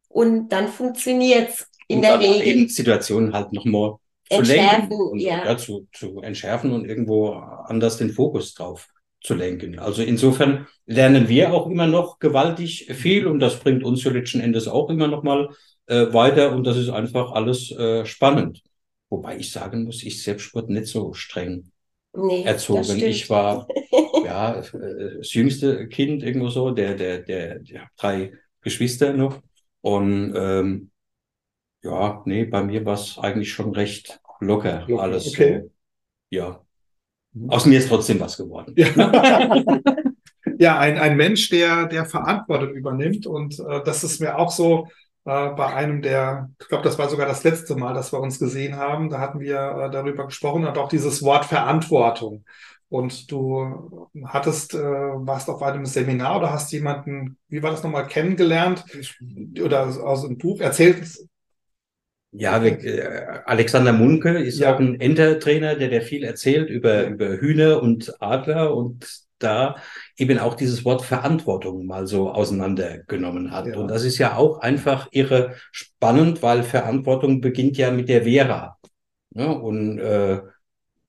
und dann funktioniert's in und der Regel. Situationen halt nochmal zu entschärfen, und, ja. ja. zu, zu entschärfen und irgendwo anders den Fokus drauf zu lenken. Also insofern lernen wir auch immer noch gewaltig viel und das bringt uns ja letzten Endes auch immer noch mal äh, weiter und das ist einfach alles äh, spannend. Wobei ich sagen muss, ich selbst wurde nicht so streng nee, erzogen. Ich war ja äh, das jüngste Kind irgendwo so, der, der, der, der drei Geschwister noch. Und ähm, ja, nee, bei mir war es eigentlich schon recht locker, locker alles. Okay. So, ja. Mhm. Aus mir ist trotzdem was geworden. Ja, ja ein, ein Mensch, der, der Verantwortung übernimmt. Und äh, das ist mir auch so, äh, bei einem der, ich glaube, das war sogar das letzte Mal, dass wir uns gesehen haben. Da hatten wir äh, darüber gesprochen und auch dieses Wort Verantwortung. Und du hattest, äh, warst auf einem Seminar oder hast jemanden, wie war das nochmal, kennengelernt oder aus einem Buch erzählt. Ja, wir, äh, Alexander Munke ist ja. auch ein Entertrainer, der, der viel erzählt über, über Hühner und Adler und da eben auch dieses Wort Verantwortung mal so auseinandergenommen hat. Ja. Und das ist ja auch einfach irre spannend, weil Verantwortung beginnt ja mit der Vera. Ja, und äh,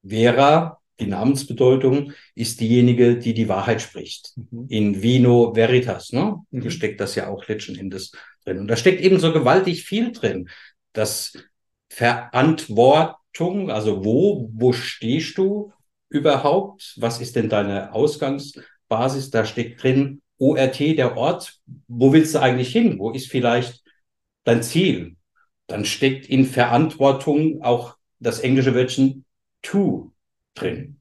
Vera, die Namensbedeutung, ist diejenige, die die Wahrheit spricht. Mhm. In Vino Veritas, ne? Mhm. Da steckt das ja auch letzten Endes drin. Und da steckt eben so gewaltig viel drin. Das Verantwortung, also wo, wo stehst du überhaupt? Was ist denn deine Ausgangsbasis? Da steckt drin ORT, der Ort. Wo willst du eigentlich hin? Wo ist vielleicht dein Ziel? Dann steckt in Verantwortung auch das englische Wörtchen to drin.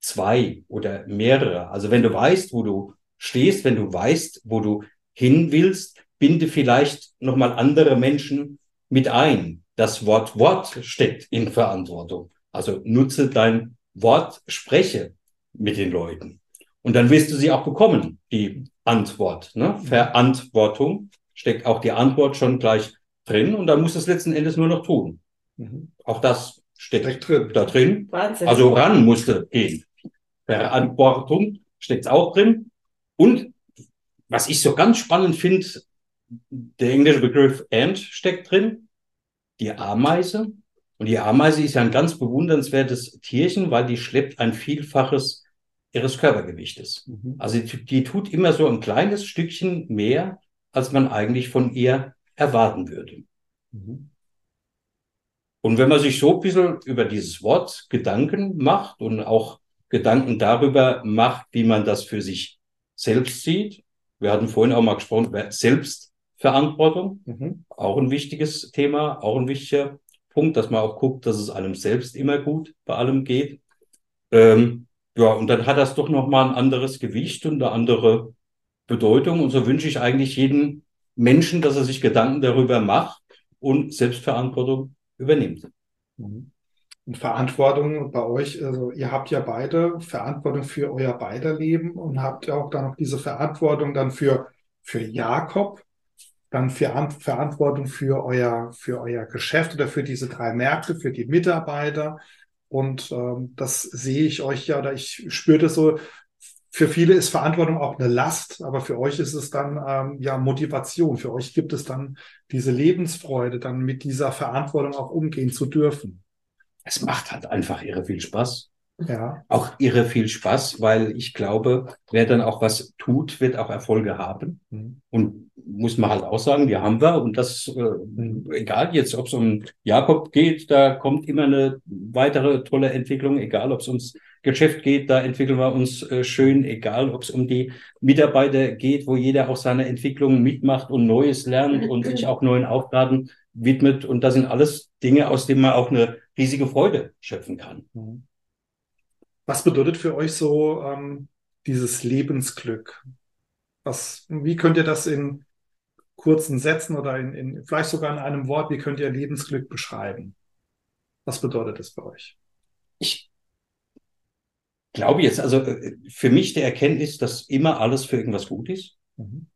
Zwei oder mehrere. Also wenn du weißt, wo du stehst, wenn du weißt, wo du hin willst, binde vielleicht nochmal andere Menschen mit ein. Das Wort Wort steckt in Verantwortung. Also nutze dein Wort, spreche mit den Leuten. Und dann wirst du sie auch bekommen, die Antwort. Ne? Verantwortung steckt auch die Antwort schon gleich drin und dann musst du es letzten Endes nur noch tun. Mhm. Auch das steckt, steckt drin. da drin. Wahnsinn. Also ran musste gehen. Verantwortung steckt auch drin. Und was ich so ganz spannend finde, der englische Begriff Ant steckt drin, die Ameise. Und die Ameise ist ja ein ganz bewundernswertes Tierchen, weil die schleppt ein Vielfaches ihres Körpergewichtes. Mhm. Also die, die tut immer so ein kleines Stückchen mehr, als man eigentlich von ihr erwarten würde. Mhm. Und wenn man sich so ein bisschen über dieses Wort Gedanken macht und auch Gedanken darüber macht, wie man das für sich selbst sieht, wir hatten vorhin auch mal gesprochen über Selbstverantwortung, mhm. auch ein wichtiges Thema, auch ein wichtiger Punkt, dass man auch guckt, dass es einem selbst immer gut bei allem geht. Ähm, ja, und dann hat das doch nochmal ein anderes Gewicht und eine andere Bedeutung. Und so wünsche ich eigentlich jedem Menschen, dass er sich Gedanken darüber macht und Selbstverantwortung übernimmt. Mhm. Und Verantwortung bei euch, also ihr habt ja beide Verantwortung für euer beider Leben und habt ja auch dann noch diese Verantwortung dann für, für Jakob, dann für Verantwortung für euer, für euer Geschäft oder für diese drei Märkte, für die Mitarbeiter. Und ähm, das sehe ich euch ja, oder ich spüre das so, für viele ist Verantwortung auch eine Last, aber für euch ist es dann ähm, ja Motivation. Für euch gibt es dann diese Lebensfreude, dann mit dieser Verantwortung auch umgehen zu dürfen. Es macht halt einfach irre viel Spaß. Ja. Auch irre viel Spaß, weil ich glaube, wer dann auch was tut, wird auch Erfolge haben. Mhm. Und muss man halt auch sagen, die haben wir. Und das, äh, egal jetzt, ob es um Jakob geht, da kommt immer eine weitere tolle Entwicklung, egal ob es ums Geschäft geht, da entwickeln wir uns äh, schön, egal ob es um die Mitarbeiter geht, wo jeder auch seine Entwicklung mitmacht und Neues lernt und sich auch neuen Aufgaben widmet. Und das sind alles Dinge, aus denen man auch eine riesige Freude schöpfen kann. Mhm. Was bedeutet für euch so ähm, dieses Lebensglück? Was, wie könnt ihr das in kurzen Sätzen oder in, in, vielleicht sogar in einem Wort, wie könnt ihr Lebensglück beschreiben? Was bedeutet das für euch? Ich glaube jetzt, also äh, für mich der Erkenntnis, dass immer alles für irgendwas gut ist. Mhm.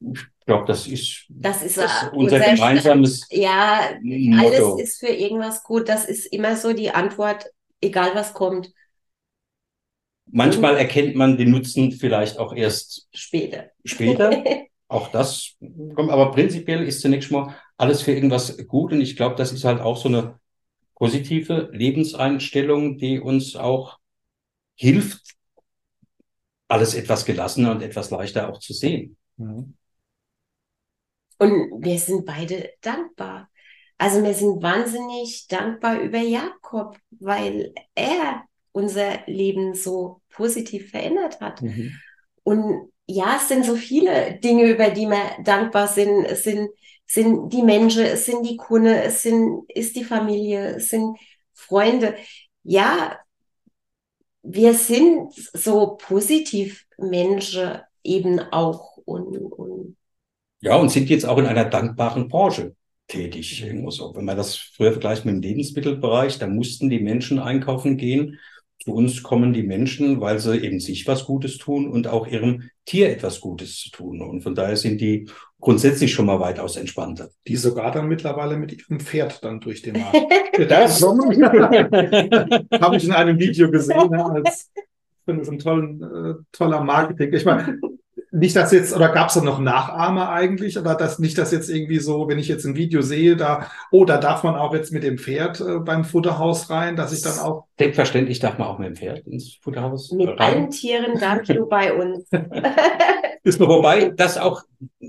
Ich glaube, das ist, das ist, das unser, unser gemeinsames Ja, Motto. alles ist für irgendwas gut. Das ist immer so die Antwort, egal was kommt. Manchmal mhm. erkennt man den Nutzen vielleicht auch erst später. Später. auch das kommt, aber prinzipiell ist zunächst mal alles für irgendwas gut. Und ich glaube, das ist halt auch so eine positive Lebenseinstellung, die uns auch hilft, alles etwas gelassener und etwas leichter auch zu sehen. Mhm. Und wir sind beide dankbar. Also wir sind wahnsinnig dankbar über Jakob, weil er unser Leben so positiv verändert hat. Mhm. Und ja, es sind so viele Dinge, über die wir dankbar sind. Es sind, sind die Menschen, es sind die Kunden, es sind, ist die Familie, es sind Freunde. Ja, wir sind so positiv Menschen eben auch und, und ja, und sind jetzt auch in einer dankbaren Branche tätig. Irgendwo so. Wenn man das früher vergleicht mit dem Lebensmittelbereich, da mussten die Menschen einkaufen gehen zu uns kommen die Menschen, weil sie eben sich was Gutes tun und auch ihrem Tier etwas Gutes zu tun. Und von daher sind die grundsätzlich schon mal weitaus entspannter. Die sogar dann mittlerweile mit ihrem Pferd dann durch den Markt. das habe ich in einem Video gesehen, als ich finde es ein tollen, äh, toller Marketing. Ich meine, nicht, dass jetzt, oder gab es da noch Nachahmer eigentlich? Oder das nicht, dass jetzt irgendwie so, wenn ich jetzt ein Video sehe, da, oh, da darf man auch jetzt mit dem Pferd äh, beim Futterhaus rein, dass ich dann auch. Selbstverständlich darf man auch mit dem Pferd ins Futterhaus. Mit rein. allen Tieren darfst du bei uns. ist noch, wobei das auch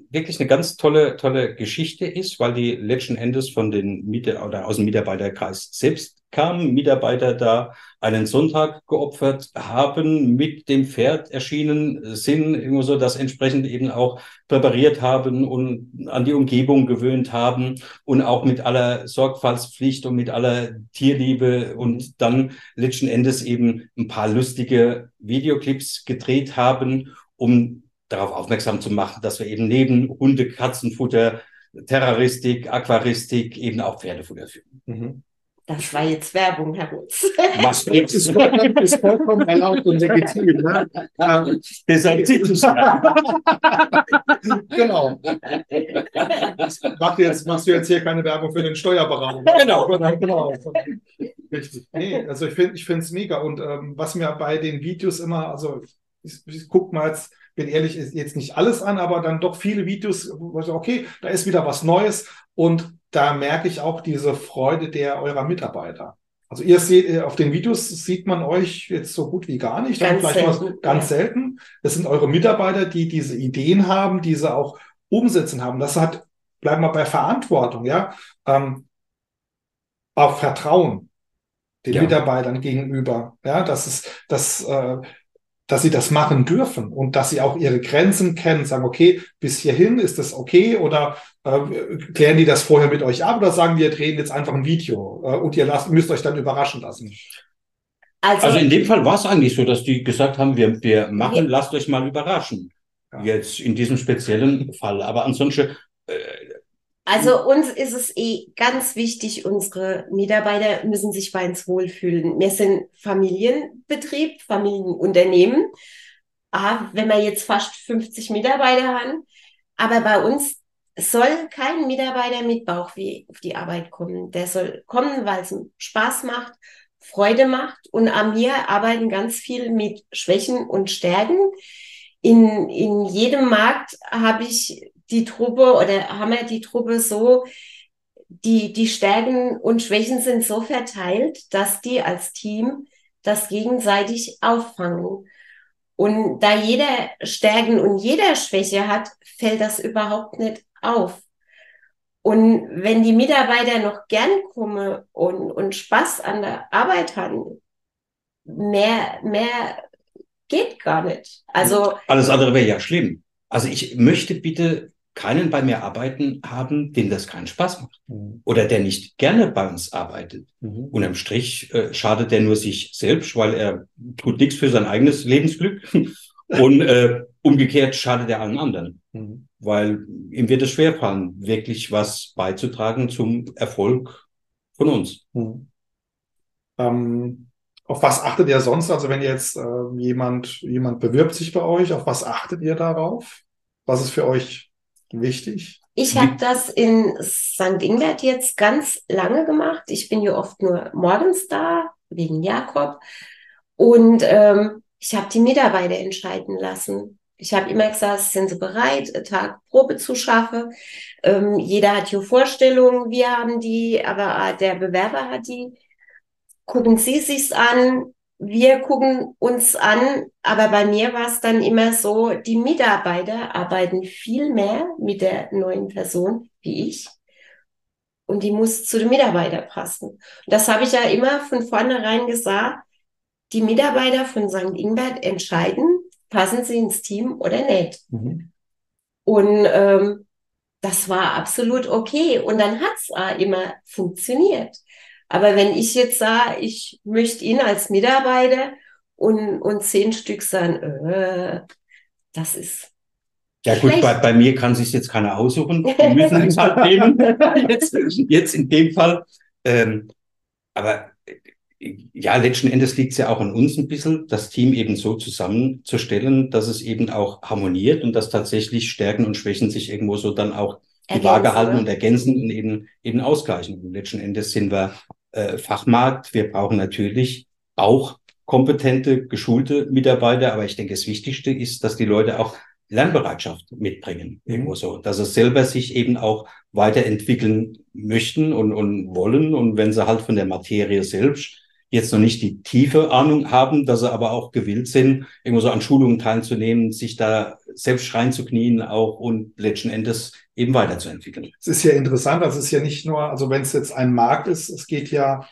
wirklich eine ganz tolle, tolle Geschichte ist, weil die letzten Endes von den Mieter oder aus dem Mitarbeiterkreis selbst kamen Mitarbeiter da einen Sonntag geopfert haben, mit dem Pferd erschienen sind, irgendwo so das entsprechend eben auch präpariert haben und an die Umgebung gewöhnt haben und auch mit aller Sorgfaltspflicht und mit aller Tierliebe und dann letzten Endes eben ein paar lustige Videoclips gedreht haben, um darauf aufmerksam zu machen, dass wir eben neben Hunde, Katzenfutter, Terroristik, Aquaristik eben auch Pferdefutter führen. Mhm. Das war jetzt Werbung, Herr Rutz. Was ist, ist, ist vollkommen erlaubt und legitim. Ne? Ähm, Deshalb zieht es. genau. Mach jetzt, machst du jetzt hier keine Werbung für den Steuerberater? Genau. genau. Richtig. Nee, also ich finde es mega. Und ähm, was mir bei den Videos immer, also ich, ich guck mal jetzt, bin ehrlich, ist jetzt nicht alles an, aber dann doch viele Videos, wo ich sage, okay, da ist wieder was Neues. Und da merke ich auch diese Freude der eurer Mitarbeiter. Also ihr seht, äh, auf den Videos sieht man euch jetzt so gut wie gar nicht. Ganz vielleicht selten. ganz ja. selten. Das sind eure Mitarbeiter, die diese Ideen haben, diese auch umsetzen haben. Das hat, bleiben wir bei Verantwortung, ja. Ähm, auch Vertrauen den ja. Mitarbeitern gegenüber. Ja, das ist, das, äh, dass sie das machen dürfen und dass sie auch ihre Grenzen kennen, sagen, okay, bis hierhin ist das okay oder äh, klären die das vorher mit euch ab oder sagen, wir drehen jetzt einfach ein Video äh, und ihr lasst, müsst euch dann überraschen lassen? Also, also in dem Fall war es eigentlich so, dass die gesagt haben, wir, wir machen, ja. lasst euch mal überraschen. Ja. Jetzt in diesem speziellen Fall. Aber ansonsten äh, also uns ist es eh ganz wichtig, unsere Mitarbeiter müssen sich bei uns wohlfühlen. Wir sind Familienbetrieb, Familienunternehmen. Ah, wenn wir jetzt fast 50 Mitarbeiter haben, aber bei uns soll kein Mitarbeiter mit Bauchweh auf die Arbeit kommen. Der soll kommen, weil es Spaß macht, Freude macht. Und an mir arbeiten ganz viel mit Schwächen und Stärken. In, in jedem Markt habe ich die Truppe oder haben wir die Truppe so, die, die Stärken und Schwächen sind so verteilt, dass die als Team das gegenseitig auffangen. Und da jeder Stärken und jeder Schwäche hat, fällt das überhaupt nicht auf. Und wenn die Mitarbeiter noch gern kommen und, und Spaß an der Arbeit haben, mehr, mehr geht gar nicht. Also. Alles andere wäre ja schlimm. Also ich möchte bitte keinen bei mir arbeiten haben, dem das keinen Spaß macht mhm. oder der nicht gerne bei uns arbeitet. Mhm. Unterm Strich äh, schadet der nur sich selbst, weil er tut nichts für sein eigenes Lebensglück und äh, umgekehrt schadet er allen anderen, mhm. weil ihm wird es schwerfallen, wirklich was beizutragen zum Erfolg von uns. Mhm. Ähm, auf was achtet ihr sonst? Also wenn jetzt äh, jemand, jemand bewirbt sich bei euch, auf was achtet ihr darauf? Was ist für euch wichtig? Ich habe das in St. Ingbert jetzt ganz lange gemacht. Ich bin ja oft nur morgens da, wegen Jakob. Und ähm, ich habe die Mitarbeiter entscheiden lassen. Ich habe immer gesagt, sind sie bereit, Tag Probe zu schaffen. Ähm, jeder hat hier Vorstellungen, wir haben die, aber der Bewerber hat die. Gucken Sie sich's an, wir gucken uns an, aber bei mir war es dann immer so, die Mitarbeiter arbeiten viel mehr mit der neuen Person wie ich. Und die muss zu den Mitarbeitern passen. das habe ich ja immer von vornherein gesagt. Die Mitarbeiter von St. Ingbert entscheiden, passen sie ins Team oder nicht. Mhm. Und ähm, das war absolut okay. Und dann hat es immer funktioniert. Aber wenn ich jetzt sage, ich möchte ihn als Mitarbeiter und, und zehn Stück sagen, äh, das ist. Ja gut, bei, bei mir kann sich jetzt keiner aussuchen. Wir müssen es halt nehmen. Jetzt, jetzt in dem Fall. Ähm, aber ja, letzten Endes liegt es ja auch an uns ein bisschen, das Team eben so zusammenzustellen, dass es eben auch harmoniert und dass tatsächlich Stärken und Schwächen sich irgendwo so dann auch die Waage halten und ergänzen und eben, eben ausgleichen. Und letzten Endes sind wir äh, Fachmarkt. Wir brauchen natürlich auch kompetente, geschulte Mitarbeiter, aber ich denke, das Wichtigste ist, dass die Leute auch Lernbereitschaft mitbringen, mhm. irgendwo so, dass es selber sich eben auch weiterentwickeln möchten und, und wollen und wenn sie halt von der Materie selbst jetzt noch nicht die tiefe Ahnung haben, dass sie aber auch gewillt sind, irgendwo so an Schulungen teilzunehmen, sich da selbst reinzuknien auch und letzten Endes eben weiterzuentwickeln. Es ist ja interessant, also es ist ja nicht nur, also wenn es jetzt ein Markt ist, es geht ja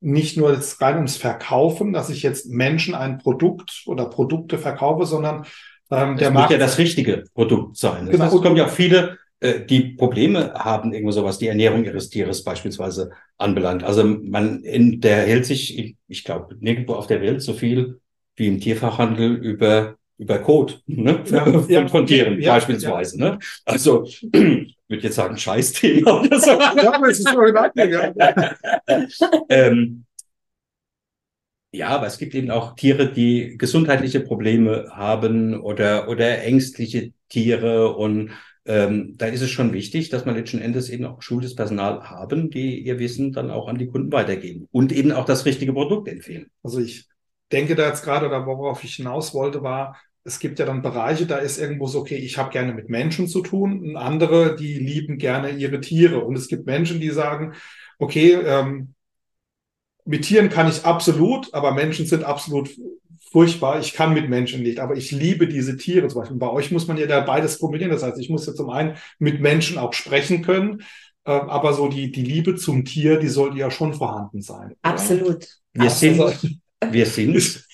nicht nur jetzt rein ums Verkaufen, dass ich jetzt Menschen ein Produkt oder Produkte verkaufe, sondern ähm, der Markt. muss ja das richtige Produkt sein. Genau. Es kommen ja auch viele äh, die Probleme haben, irgendwo sowas, die Ernährung ihres Tieres beispielsweise anbelangt. Also man in, der hält sich, ich, ich glaube, nirgendwo auf der Welt so viel wie im Tierfachhandel über über Code ne? Ja, von, ja, von Tieren ja, beispielsweise. Ne? Also ich würde jetzt sagen Scheißthema oder so. ja, aber es ist so in ähm, ja, aber es gibt eben auch Tiere, die gesundheitliche Probleme haben oder, oder ängstliche Tiere und ähm, da ist es schon wichtig, dass man letzten Endes eben auch geschultes Personal haben, die ihr Wissen dann auch an die Kunden weitergeben und eben auch das richtige Produkt empfehlen. Also ich denke da jetzt gerade, oder worauf ich hinaus wollte, war, es gibt ja dann Bereiche, da ist irgendwo so, okay, ich habe gerne mit Menschen zu tun, und andere, die lieben gerne ihre Tiere. Und es gibt Menschen, die sagen, okay, ähm, mit Tieren kann ich absolut, aber Menschen sind absolut furchtbar. Ich kann mit Menschen nicht, aber ich liebe diese Tiere zum Beispiel. Bei euch muss man ja da beides kombinieren. Das heißt, ich muss ja zum einen mit Menschen auch sprechen können, äh, aber so die, die Liebe zum Tier, die sollte ja schon vorhanden sein. Absolut. Wir sind, wir sind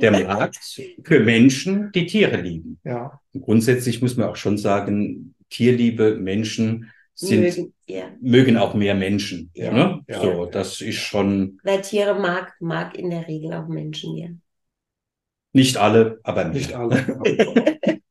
der Markt für Menschen, die Tiere lieben. Ja. Grundsätzlich muss man auch schon sagen, Tierliebe, Menschen sind, mögen, ja. mögen auch mehr Menschen. Ja. Ne? ja. So, das ist schon. Wer Tiere mag, mag in der Regel auch Menschen, ja. Nicht alle, aber mehr. nicht alle.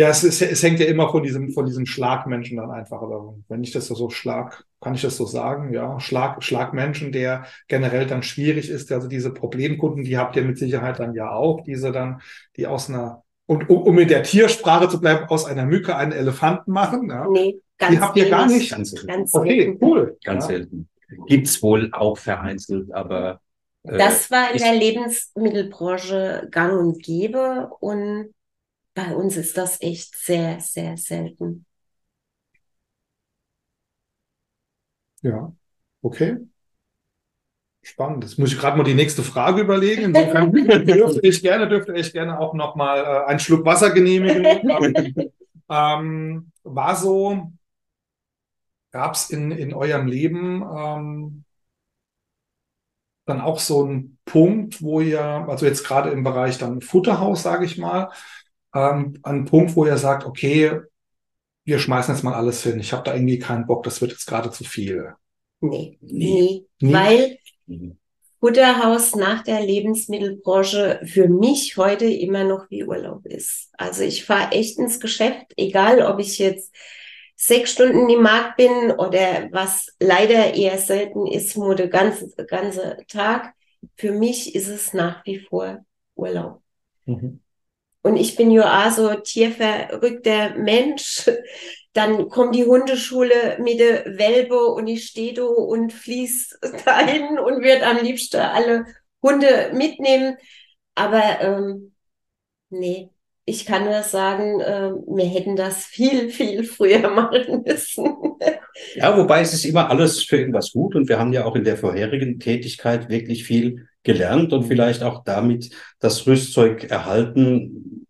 ja, es, ist, es hängt ja immer von diesem, von diesem Schlagmenschen dann einfach. Aber wenn ich das so Schlag, kann ich das so sagen? Ja, Schlag, Schlagmenschen, der generell dann schwierig ist. Also diese Problemkunden, die habt ihr mit Sicherheit dann ja auch. Diese dann, die aus einer, und um, um in der Tiersprache zu bleiben, aus einer Mücke einen Elefanten machen. Ja. Nee, ganz Die habt ihr gar nicht. Ganz selten. Ganz okay, cool. Ganz ja. selten. Gibt's wohl auch vereinzelt, aber äh, das war in der Lebensmittelbranche gang und gäbe und bei uns ist das echt sehr, sehr selten. Ja, okay. Spannend. Jetzt muss ich gerade mal die nächste Frage überlegen. Insofern dürfte ich gerne, dürfte ich gerne auch noch mal äh, einen Schluck Wasser genehmigen. ähm, war so, gab es in, in eurem Leben ähm, dann auch so ein Punkt, wo ihr, also jetzt gerade im Bereich dann Futterhaus, sage ich mal, ähm, ein Punkt, wo ihr sagt, okay, wir schmeißen jetzt mal alles hin. Ich habe da irgendwie keinen Bock, das wird jetzt gerade zu viel. Nee, nee, nee. weil Futterhaus nach der Lebensmittelbranche für mich heute immer noch wie Urlaub ist. Also ich fahre echt ins Geschäft, egal ob ich jetzt sechs Stunden im Markt bin oder was leider eher selten ist, nur der ganze, ganze Tag. Für mich ist es nach wie vor Urlaub. Mhm. Und ich bin ja so tierverrückter Mensch. Dann kommt die Hundeschule mit der Welpe und ich stehe da und fließ dahin und würde am liebsten alle Hunde mitnehmen. Aber ähm, nee, ich kann nur sagen, äh, wir hätten das viel, viel früher machen müssen. ja, wobei es ist immer alles für irgendwas gut und wir haben ja auch in der vorherigen Tätigkeit wirklich viel gelernt und vielleicht auch damit das Rüstzeug erhalten,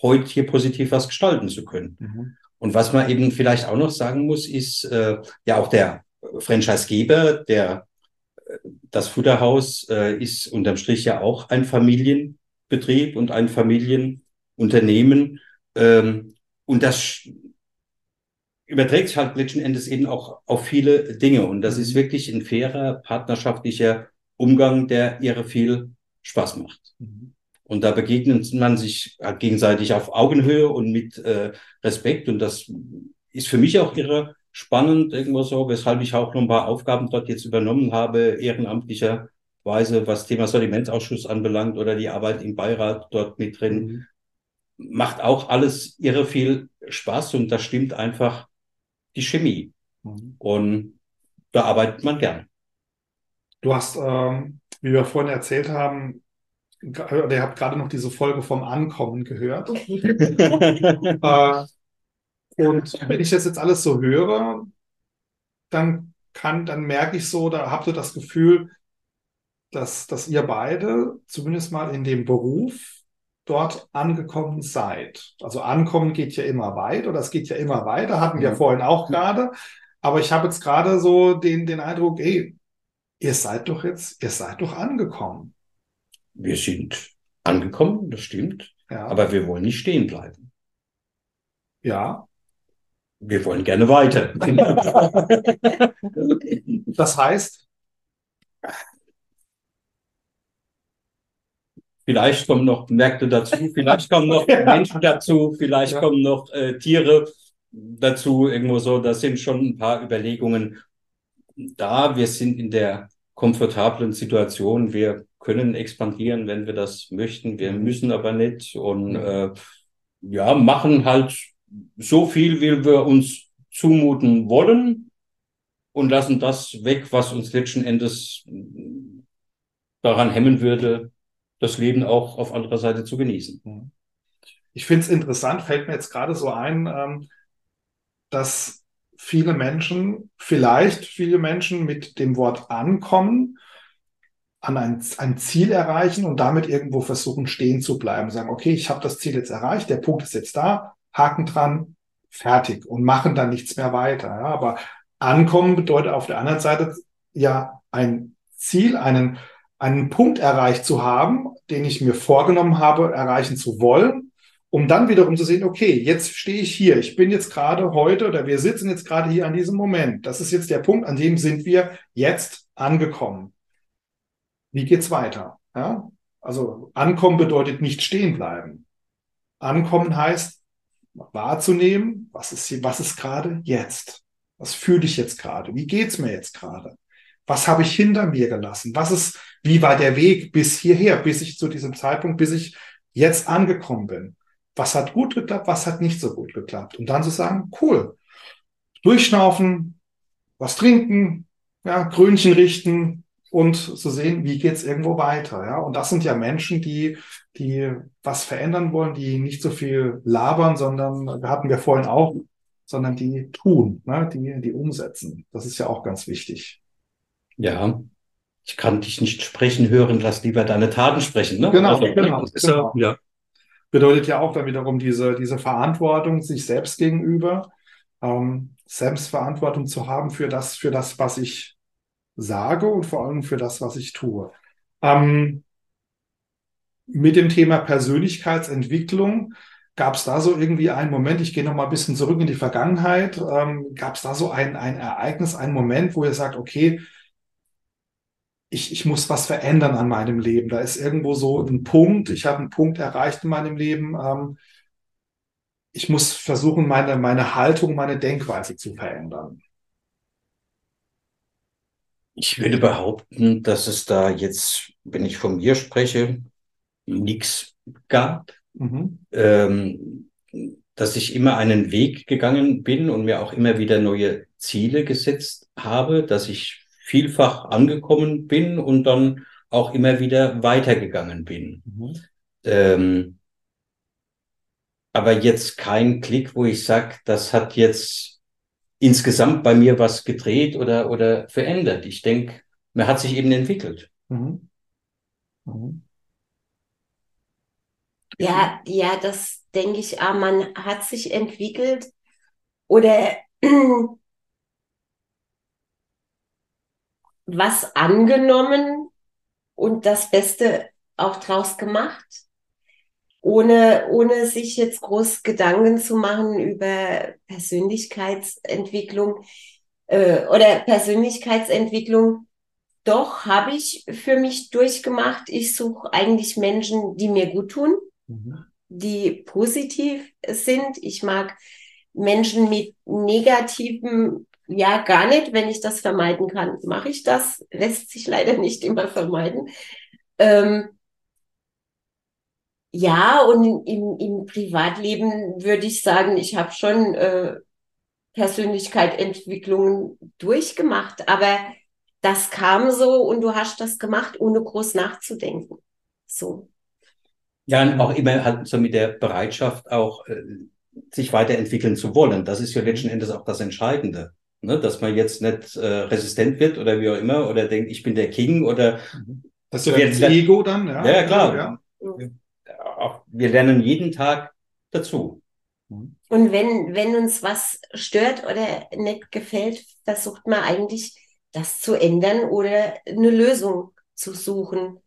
heute hier positiv was gestalten zu können. Mhm. Und was man eben vielleicht auch noch sagen muss, ist äh, ja auch der Franchisegeber, der äh, das Futterhaus äh, ist unterm Strich ja auch ein Familienbetrieb und ein Familien Unternehmen. Ähm, und das überträgt sich halt letzten Endes eben auch auf viele Dinge. Und das ist mhm. wirklich ein fairer, partnerschaftlicher Umgang, der ihre viel Spaß macht. Mhm. Und da begegnet man sich halt gegenseitig auf Augenhöhe und mit äh, Respekt. Und das ist für mich auch irre spannend, irgendwo so, weshalb ich auch noch ein paar Aufgaben dort jetzt übernommen habe, ehrenamtlicher Weise, was Thema Sortimentsausschuss anbelangt oder die Arbeit im Beirat dort mit drin. Mhm. Macht auch alles irre viel Spaß und da stimmt einfach die Chemie. Mhm. Und da arbeitet man gern. Du hast, ähm, wie wir vorhin erzählt haben, oder ihr habt gerade noch diese Folge vom Ankommen gehört. äh, und wenn ich das jetzt alles so höre, dann kann, dann merke ich so, da habt ihr das Gefühl, dass, dass ihr beide zumindest mal in dem Beruf dort angekommen seid. Also ankommen geht ja immer weit oder es geht ja immer weiter, hatten wir ja. vorhin auch gerade. Aber ich habe jetzt gerade so den, den Eindruck, ey, ihr seid doch jetzt, ihr seid doch angekommen. Wir sind angekommen, das stimmt. Ja. Aber wir wollen nicht stehen bleiben. Ja. Wir wollen gerne weiter. das heißt, Vielleicht kommen noch Märkte dazu, vielleicht kommen noch Menschen dazu, vielleicht ja. kommen noch äh, Tiere dazu, irgendwo so. Das sind schon ein paar Überlegungen da. Wir sind in der komfortablen Situation. Wir können expandieren, wenn wir das möchten. Wir müssen aber nicht und äh, ja, machen halt so viel, wie wir uns zumuten wollen und lassen das weg, was uns letzten Endes daran hemmen würde, das Leben auch auf anderer Seite zu genießen. Mhm. Ich finde es interessant, fällt mir jetzt gerade so ein, ähm, dass viele Menschen, vielleicht viele Menschen mit dem Wort ankommen, an ein, ein Ziel erreichen und damit irgendwo versuchen stehen zu bleiben. Sagen, okay, ich habe das Ziel jetzt erreicht, der Punkt ist jetzt da, Haken dran, fertig und machen dann nichts mehr weiter. Ja, aber ankommen bedeutet auf der anderen Seite ja ein Ziel, einen, einen Punkt erreicht zu haben, den ich mir vorgenommen habe, erreichen zu wollen, um dann wiederum zu sehen, okay, jetzt stehe ich hier, ich bin jetzt gerade heute oder wir sitzen jetzt gerade hier an diesem Moment. Das ist jetzt der Punkt, an dem sind wir jetzt angekommen. Wie geht's weiter? Ja? Also ankommen bedeutet nicht stehen bleiben. Ankommen heißt wahrzunehmen, was ist hier, was ist gerade jetzt? Was fühle ich jetzt gerade? Wie geht's mir jetzt gerade? Was habe ich hinter mir gelassen? Was ist, wie war der Weg bis hierher, bis ich zu diesem Zeitpunkt, bis ich jetzt angekommen bin? Was hat gut geklappt? Was hat nicht so gut geklappt? Und dann zu sagen, cool, durchschnaufen, was trinken, ja, Krönchen richten und zu sehen, wie geht's irgendwo weiter, ja. Und das sind ja Menschen, die, die was verändern wollen, die nicht so viel labern, sondern, hatten wir vorhin auch, sondern die tun, ne, die, die umsetzen. Das ist ja auch ganz wichtig. Ja, ich kann dich nicht sprechen hören, lass lieber deine Taten sprechen. Ne? Genau, also, genau. genau. Ja. Bedeutet ja auch dann wiederum diese, diese Verantwortung sich selbst gegenüber, ähm, Selbstverantwortung zu haben für das, für das, was ich sage und vor allem für das, was ich tue. Ähm, mit dem Thema Persönlichkeitsentwicklung gab es da so irgendwie einen Moment, ich gehe noch mal ein bisschen zurück in die Vergangenheit, ähm, gab es da so ein, ein Ereignis, einen Moment, wo ihr sagt, okay, ich, ich muss was verändern an meinem Leben. Da ist irgendwo so ein Punkt, ich habe einen Punkt erreicht in meinem Leben. Ähm, ich muss versuchen, meine, meine Haltung, meine Denkweise zu verändern. Ich würde behaupten, dass es da jetzt, wenn ich von mir spreche, nichts gab. Mhm. Ähm, dass ich immer einen Weg gegangen bin und mir auch immer wieder neue Ziele gesetzt habe, dass ich vielfach angekommen bin und dann auch immer wieder weitergegangen bin. Mhm. Ähm, aber jetzt kein Klick, wo ich sage, das hat jetzt insgesamt bei mir was gedreht oder, oder verändert. Ich denke, man hat sich eben entwickelt. Mhm. Mhm. Ja, ja, das denke ich, ah, man hat sich entwickelt oder was angenommen und das Beste auch draus gemacht, ohne, ohne sich jetzt groß Gedanken zu machen über Persönlichkeitsentwicklung äh, oder Persönlichkeitsentwicklung. Doch habe ich für mich durchgemacht. Ich suche eigentlich Menschen, die mir gut tun, mhm. die positiv sind. Ich mag Menschen mit negativen ja, gar nicht. Wenn ich das vermeiden kann, mache ich das. Lässt sich leider nicht immer vermeiden. Ähm, ja, und im, im Privatleben würde ich sagen, ich habe schon äh, Persönlichkeitsentwicklungen durchgemacht, aber das kam so und du hast das gemacht, ohne groß nachzudenken. So. Ja, und auch immer halt so mit der Bereitschaft auch äh, sich weiterentwickeln zu wollen. Das ist ja letzten Endes auch das Entscheidende. Ne? Dass man jetzt nicht äh, resistent wird oder wie auch immer oder denkt, ich bin der King oder das ist ja das Ego dann, ja. Ja, klar. Ja. Auch, wir lernen jeden Tag dazu. Und wenn, wenn uns was stört oder nicht gefällt, versucht man eigentlich, das zu ändern oder eine Lösung zu suchen.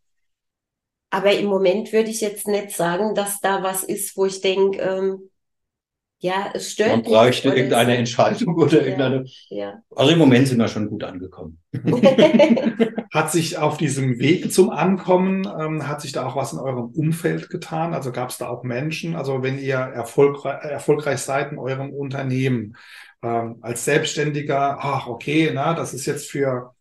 Aber im Moment würde ich jetzt nicht sagen, dass da was ist, wo ich denke, ähm, ja, es stört Man bräuchte irgendeine so. Entscheidung oder ja, irgendeine. Ja. Also im Moment sind wir schon gut angekommen. hat sich auf diesem Weg zum Ankommen, ähm, hat sich da auch was in eurem Umfeld getan? Also gab es da auch Menschen, also wenn ihr erfolgreich, erfolgreich seid in eurem Unternehmen, ähm, als Selbstständiger, ach okay, na, das ist jetzt für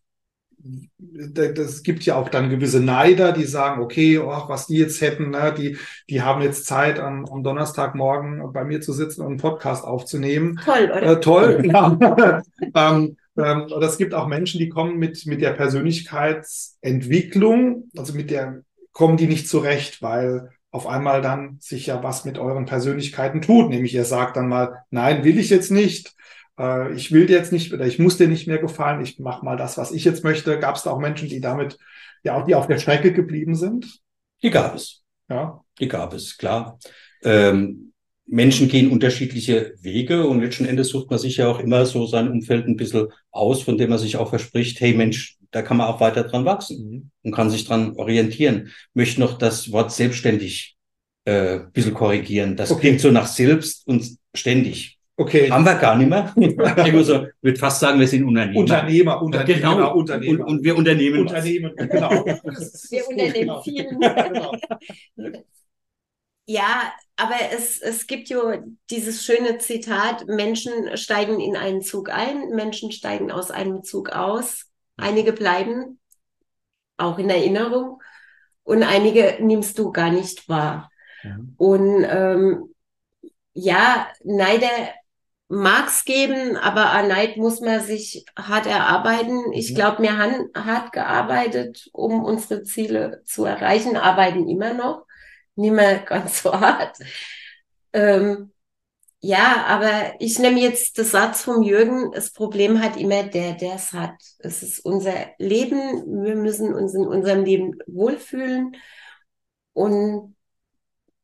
das gibt ja auch dann gewisse Neider, die sagen, okay, oh, was die jetzt hätten, ne, die, die haben jetzt Zeit, am, am Donnerstagmorgen bei mir zu sitzen und einen Podcast aufzunehmen. Toll, oder? Äh, toll, ja. ähm, ähm, oder es gibt auch Menschen, die kommen mit, mit der Persönlichkeitsentwicklung, also mit der, kommen die nicht zurecht, weil auf einmal dann sich ja was mit euren Persönlichkeiten tut. Nämlich ihr sagt dann mal, nein, will ich jetzt nicht äh, ich will dir jetzt nicht oder ich muss dir nicht mehr gefallen, ich mache mal das, was ich jetzt möchte. Gab es da auch Menschen, die damit, ja, auch die auf der Strecke geblieben sind? Die gab es. Ja. Die gab es, klar. Ähm, Menschen gehen unterschiedliche Wege und letzten Endes sucht man sich ja auch immer so sein Umfeld ein bisschen aus, von dem man sich auch verspricht, hey Mensch, da kann man auch weiter dran wachsen mhm. und kann sich dran orientieren. Möchte noch das Wort selbstständig äh, ein bisschen korrigieren. Das okay. klingt so nach selbst und ständig. Okay. Haben wir gar nicht mehr. Ich muss so, würde fast sagen, wir sind Unternehmer. Unternehmer, Unternehmer. Genau, genau Unternehmer. Und, und, wir unternehmen Unternehmen, was. genau. wir unternehmen genau. viel. Genau. Ja, aber es, es gibt ja dieses schöne Zitat, Menschen steigen in einen Zug ein, Menschen steigen aus einem Zug aus, einige bleiben auch in Erinnerung und einige nimmst du gar nicht wahr. Ja. Und ähm, ja, Neider mag es geben, aber an Neid muss man sich hart erarbeiten. Ich mhm. glaube, wir haben hart gearbeitet, um unsere Ziele zu erreichen, arbeiten immer noch, nicht mehr ganz so hart. Ähm, ja, aber ich nehme jetzt den Satz vom Jürgen, das Problem hat immer der, der es hat. Es ist unser Leben, wir müssen uns in unserem Leben wohlfühlen und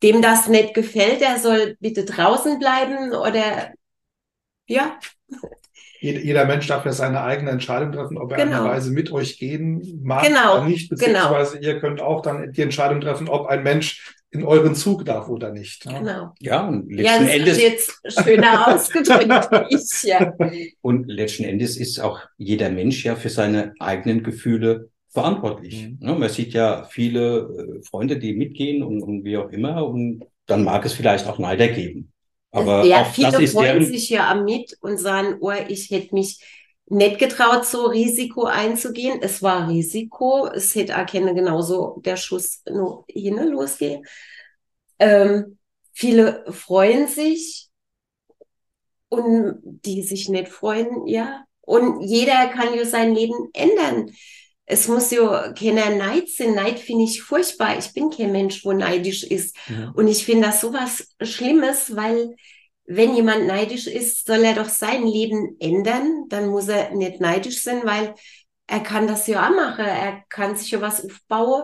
dem das nicht gefällt, der soll bitte draußen bleiben oder ja. Jeder Mensch darf ja seine eigene Entscheidung treffen, ob er genau. eine Weise mit euch gehen mag genau. oder nicht, genau. beziehungsweise genau. ihr könnt auch dann die Entscheidung treffen, ob ein Mensch in euren Zug darf oder nicht. Ne? Genau. Ja, und letzten ja, Endes. Ist jetzt schöner ausgedrückt ich, ja. Und letzten Endes ist auch jeder Mensch ja für seine eigenen Gefühle verantwortlich. Mhm. Ne? Man sieht ja viele äh, Freunde, die mitgehen und, und wie auch immer, und dann mag es vielleicht auch Neider geben. Aber ja, viele das freuen sich ja mit und sagen, oh, ich hätte mich nicht getraut, so Risiko einzugehen. Es war Risiko. Es hätte erkennen genauso der Schuss nur hin losgehen. Ähm, viele freuen sich und die sich nicht freuen, ja. Und jeder kann ja sein Leben ändern. Es muss ja keiner Neid sein. Neid finde ich furchtbar. Ich bin kein Mensch, wo neidisch ist. Ja. Und ich finde das sowas Schlimmes, weil wenn jemand neidisch ist, soll er doch sein Leben ändern. Dann muss er nicht neidisch sein, weil er kann das ja auch machen. Er kann sich ja was aufbauen.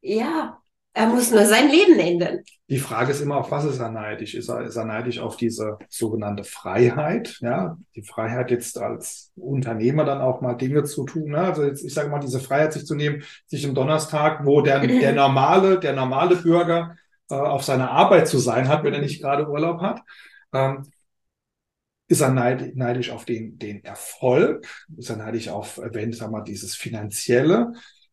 Ja, er muss nur sein Leben ändern. Die Frage ist immer, auf was ist er neidisch? Ist er, ist er neidisch auf diese sogenannte Freiheit? Ja, die Freiheit jetzt als Unternehmer dann auch mal Dinge zu tun. Ne? Also jetzt, ich sage mal, diese Freiheit sich zu nehmen, sich am Donnerstag, wo der, der normale, der normale Bürger äh, auf seiner Arbeit zu sein hat, wenn er nicht gerade Urlaub hat. Ähm, ist er neidisch auf den, den Erfolg? Ist er neidisch auf, wenn, sag mal, dieses Finanzielle?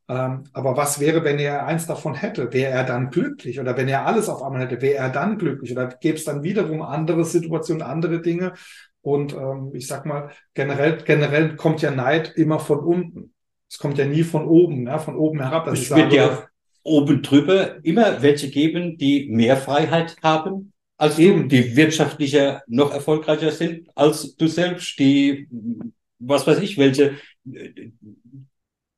Ähm, aber was wäre, wenn er eins davon hätte? Wäre er dann glücklich? Oder wenn er alles auf einmal hätte, wäre er dann glücklich? Oder gäbe es dann wiederum andere Situationen, andere Dinge, Und ähm, ich sag mal, generell, generell kommt ja Neid immer von unten. Es kommt ja nie von oben, ja, von oben herab. Dass es wird ja oben drüber immer welche geben, die mehr Freiheit haben als Eben. du, die wirtschaftlicher noch erfolgreicher sind als du selbst, die, was weiß ich, welche,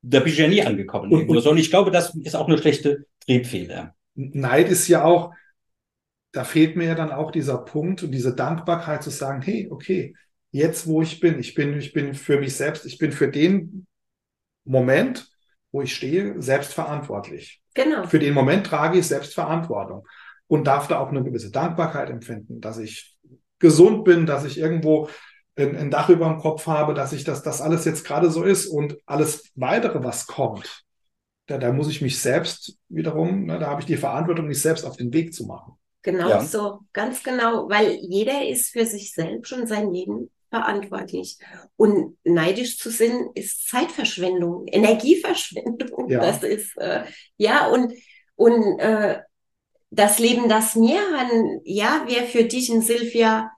da bist du ja nie angekommen. Und, und, und ich glaube, das ist auch eine schlechte Triebfeder. Neid ist ja auch, da fehlt mir ja dann auch dieser Punkt und diese Dankbarkeit zu sagen, hey, okay, jetzt wo ich bin, ich bin, ich bin für mich selbst, ich bin für den Moment, wo ich stehe, selbstverantwortlich. Genau. Für den Moment trage ich Selbstverantwortung und darf da auch eine gewisse Dankbarkeit empfinden, dass ich gesund bin, dass ich irgendwo ein, ein Dach über dem Kopf habe, dass ich das, das alles jetzt gerade so ist und alles weitere, was kommt, da, da muss ich mich selbst wiederum, ne, da habe ich die Verantwortung, mich selbst auf den Weg zu machen. Genau ja. so, ganz genau, weil jeder ist für sich selbst und sein Leben verantwortlich. Und neidisch zu sein ist Zeitverschwendung, Energieverschwendung. Ja. Das ist, äh, ja, und, und äh, das Leben, das haben, ja, wäre für dich in Silvia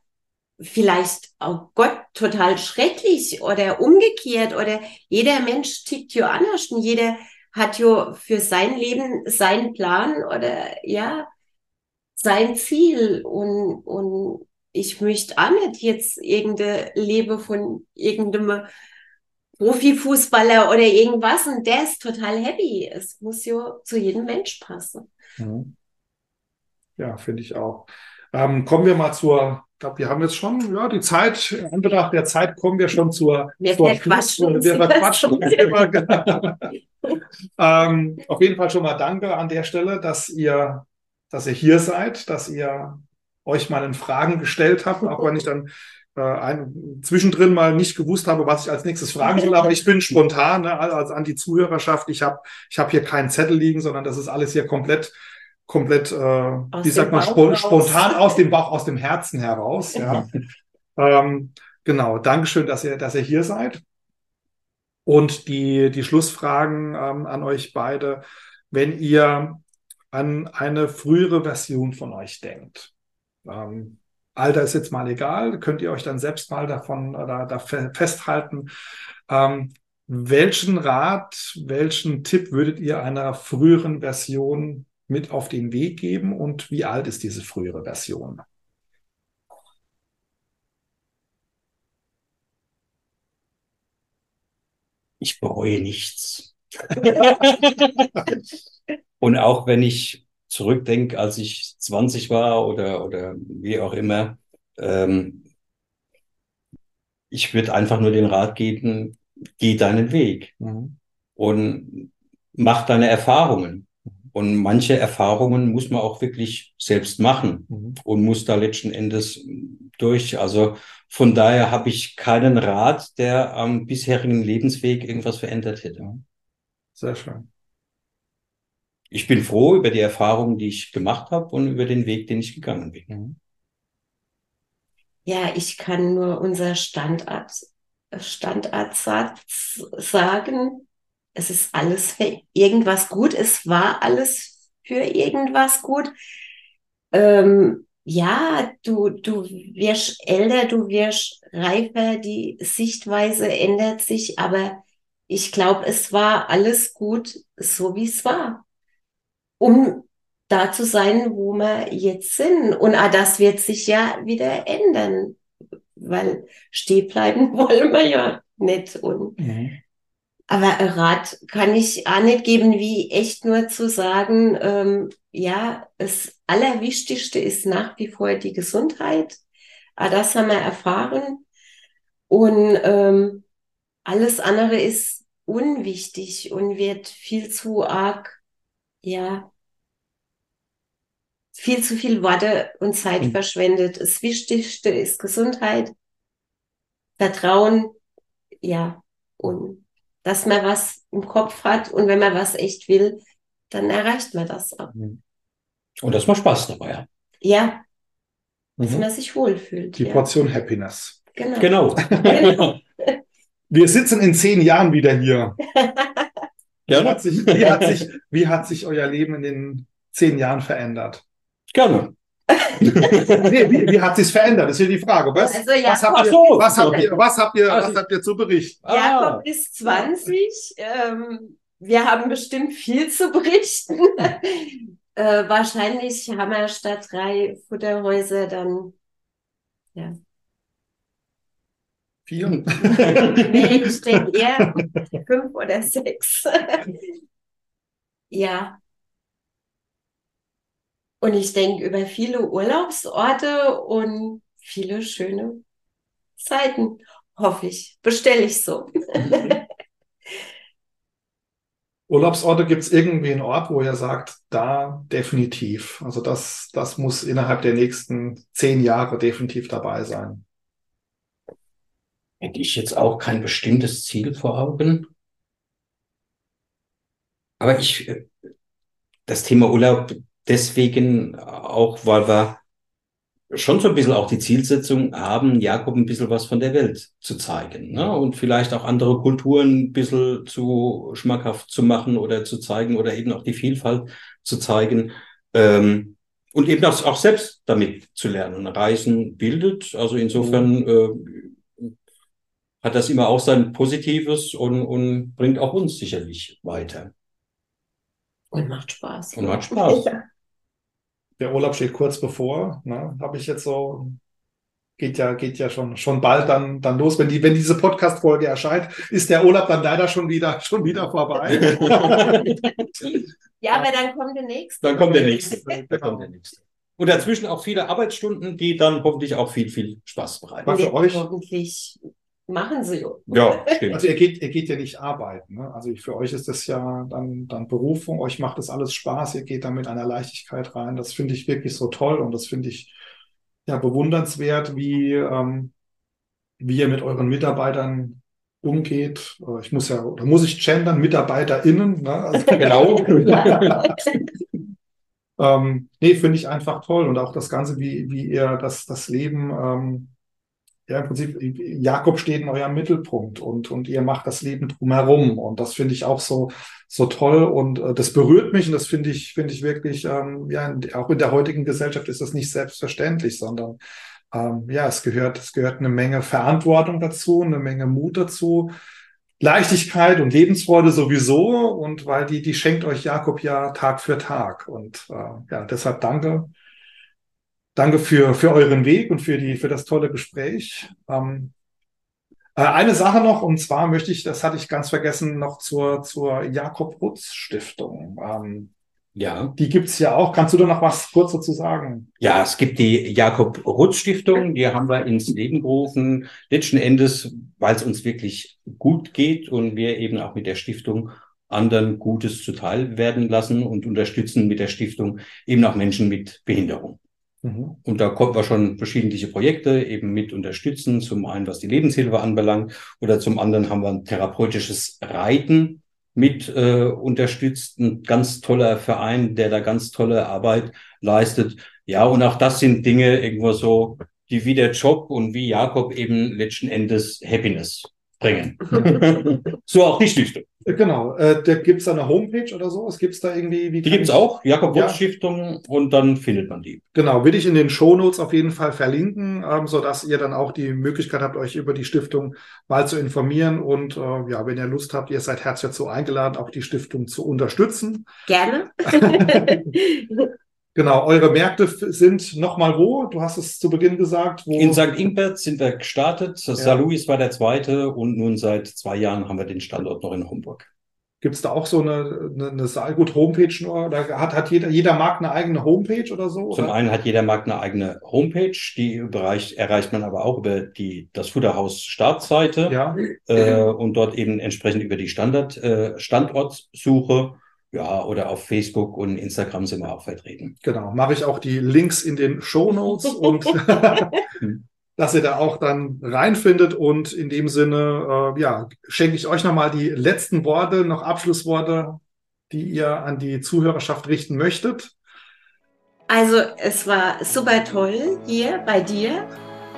vielleicht, oh Gott, total schrecklich oder umgekehrt oder jeder Mensch tickt ja anders und jeder hat ja für sein Leben seinen Plan oder ja, sein Ziel und, und ich möchte auch nicht jetzt irgendein Leben von irgendeinem Profifußballer oder irgendwas und der ist total happy. Es muss ja zu jedem Mensch passen. Mhm. Ja, finde ich auch. Ähm, kommen wir mal zur, ich glaube, wir haben jetzt schon, ja, die Zeit, in Anbetracht der Zeit kommen wir schon zur, wir zur verquatschen. Wir verquatschen. ähm, auf jeden Fall schon mal danke an der Stelle, dass ihr, dass ihr hier seid, dass ihr euch mal in Fragen gestellt habt, auch wenn ich dann äh, ein, zwischendrin mal nicht gewusst habe, was ich als nächstes fragen soll, aber ich bin spontan, ne, also an die Zuhörerschaft. Ich habe ich hab hier keinen Zettel liegen, sondern das ist alles hier komplett komplett, äh, wie sagt man, spo spontan aus dem Bauch, aus dem Herzen heraus. Ja. ähm, genau, Dankeschön, dass ihr, dass ihr hier seid. Und die, die Schlussfragen ähm, an euch beide, wenn ihr an eine frühere Version von euch denkt. Ähm, Alter ist jetzt mal egal, könnt ihr euch dann selbst mal davon oder da festhalten. Ähm, welchen Rat, welchen Tipp würdet ihr einer früheren Version mit auf den Weg geben und wie alt ist diese frühere Version? Ich bereue nichts. und auch wenn ich zurückdenke, als ich 20 war oder, oder wie auch immer, ähm, ich würde einfach nur den Rat geben, geh deinen Weg mhm. und mach deine Erfahrungen. Und manche Erfahrungen muss man auch wirklich selbst machen mhm. und muss da letzten Endes durch. Also von daher habe ich keinen Rat, der am bisherigen Lebensweg irgendwas verändert hätte. Sehr schön. Ich bin froh über die Erfahrungen, die ich gemacht habe und über den Weg, den ich gegangen bin. Mhm. Ja, ich kann nur unser Standard, Standardsatz sagen es ist alles für irgendwas gut, es war alles für irgendwas gut. Ähm, ja, du, du wirst älter, du wirst reifer, die Sichtweise ändert sich, aber ich glaube, es war alles gut, so wie es war, um da zu sein, wo wir jetzt sind. Und auch das wird sich ja wieder ändern, weil stehen bleiben wollen wir ja nicht. Und mhm. Aber Rat kann ich auch nicht geben, wie echt nur zu sagen, ähm, ja, das Allerwichtigste ist nach wie vor die Gesundheit. Ah, das haben wir erfahren. Und ähm, alles andere ist unwichtig und wird viel zu arg, ja, viel zu viel Worte und Zeit mhm. verschwendet. Das Wichtigste ist Gesundheit, Vertrauen, ja, und dass man was im Kopf hat und wenn man was echt will, dann erreicht man das auch. Mhm. Und dass man Spaß dabei hat. Ja, dass mhm. man sich wohlfühlt. Die ja. Portion Happiness. Genau. genau. genau. Wir sitzen in zehn Jahren wieder hier. Wie hat, sich, wie, hat sich, wie hat sich euer Leben in den zehn Jahren verändert? Gerne. Nee, wie, wie, hat sich verändert? Das ist hier die Frage. Was, also, ja, was, habt, ihr, so. was, habt, ihr, was, habt, ihr, was habt ihr zu berichten? Jakob ah. ist 20. Ähm, wir haben bestimmt viel zu berichten. äh, wahrscheinlich haben wir statt drei Futterhäuser dann ja. Vier? nee, ich denke eher fünf oder sechs. ja. Und ich denke über viele Urlaubsorte und viele schöne Zeiten, hoffe ich. Bestelle ich so. Urlaubsorte gibt es irgendwie einen Ort, wo ihr sagt, da definitiv. Also das, das muss innerhalb der nächsten zehn Jahre definitiv dabei sein. Hätte ich jetzt auch kein bestimmtes Ziel vor Augen. Aber ich, äh, das Thema Urlaub deswegen auch, weil wir schon so ein bisschen auch die Zielsetzung haben, Jakob ein bisschen was von der Welt zu zeigen ne? und vielleicht auch andere Kulturen ein bisschen zu schmackhaft zu machen oder zu zeigen oder eben auch die Vielfalt zu zeigen ähm, und eben auch, auch selbst damit zu lernen. Reisen bildet, also insofern äh, hat das immer auch sein Positives und, und bringt auch uns sicherlich weiter. Und macht Spaß. Und macht Spaß. Ja der Urlaub steht kurz bevor. Ne? Habe ich jetzt so, geht ja, geht ja schon, schon bald dann, dann los. Wenn die, wenn diese Podcast-Folge erscheint, ist der Urlaub dann leider schon wieder, schon wieder vorbei. ja, aber dann kommt der nächste. Dann kommt der nächste. Dann kommt der nächste. Und dazwischen auch viele Arbeitsstunden, die dann hoffentlich auch viel, viel Spaß bereiten. Für euch? Hoffentlich machen sie. Ja, stimmt. Also ihr geht, ihr geht ja nicht arbeiten. Ne? Also für euch ist das ja dann, dann Berufung, euch macht das alles Spaß, ihr geht da mit einer Leichtigkeit rein. Das finde ich wirklich so toll und das finde ich ja bewundernswert, wie, ähm, wie ihr mit euren Mitarbeitern umgeht. Äh, ich muss ja, oder muss ich gendern, MitarbeiterInnen, ne? Also, genau. ähm, nee, finde ich einfach toll. Und auch das Ganze, wie, wie ihr das, das Leben ähm, ja, im Prinzip, Jakob steht in eurem Mittelpunkt und, und ihr macht das Leben drumherum. Und das finde ich auch so, so toll und äh, das berührt mich und das finde ich, finde ich wirklich, ähm, ja, auch in der heutigen Gesellschaft ist das nicht selbstverständlich, sondern ähm, ja, es gehört, es gehört eine Menge Verantwortung dazu, eine Menge Mut dazu. Leichtigkeit und Lebensfreude sowieso und weil die, die schenkt euch Jakob ja Tag für Tag. Und äh, ja, deshalb danke Danke für, für euren Weg und für, die, für das tolle Gespräch. Ähm, äh, eine Sache noch, und zwar möchte ich, das hatte ich ganz vergessen, noch zur, zur Jakob Rutz Stiftung. Ähm, ja. Die gibt's ja auch. Kannst du da noch was kurz dazu sagen? Ja, es gibt die Jakob Rutz Stiftung, die haben wir ins Leben gerufen. Letzten Endes, weil es uns wirklich gut geht und wir eben auch mit der Stiftung anderen Gutes zuteil werden lassen und unterstützen mit der Stiftung eben auch Menschen mit Behinderung. Mhm. Und da konnten wir schon verschiedene Projekte eben mit unterstützen. Zum einen, was die Lebenshilfe anbelangt, oder zum anderen haben wir ein therapeutisches Reiten mit äh, unterstützt. Ein ganz toller Verein, der da ganz tolle Arbeit leistet. Ja, und auch das sind Dinge irgendwo so, die wie der Job und wie Jakob eben letzten Endes Happiness bringen. so auch die Stiftung. Genau. Äh, da gibt es eine Homepage oder so? Es gibt da irgendwie. Wie die gibt es auch, Jakob ja. Stiftung, und dann findet man die. Genau, will ich in den Shownotes auf jeden Fall verlinken, ähm, sodass ihr dann auch die Möglichkeit habt, euch über die Stiftung mal zu informieren. Und äh, ja, wenn ihr Lust habt, ihr seid herzlich dazu eingeladen, auch die Stiftung zu unterstützen. Gerne. Genau, eure Märkte sind nochmal wo? Du hast es zu Beginn gesagt. Wo? In St. Ingbert sind wir gestartet. Ja. St. Louis war der zweite und nun seit zwei Jahren haben wir den Standort noch in Homburg. Gibt es da auch so eine, eine, eine Saalgut Homepage nur? Oder hat, hat jeder, jeder Markt eine eigene Homepage oder so? Zum oder? einen hat jeder Markt eine eigene Homepage, die Bereich erreicht man aber auch über die, das Futterhaus Startseite ja. äh, und dort eben entsprechend über die Standard, äh, Standortsuche. Ja, oder auf Facebook und Instagram sind wir auch vertreten. Genau, mache ich auch die Links in den Show Notes und dass ihr da auch dann reinfindet. Und in dem Sinne, äh, ja, schenke ich euch nochmal die letzten Worte, noch Abschlussworte, die ihr an die Zuhörerschaft richten möchtet. Also es war super toll hier bei dir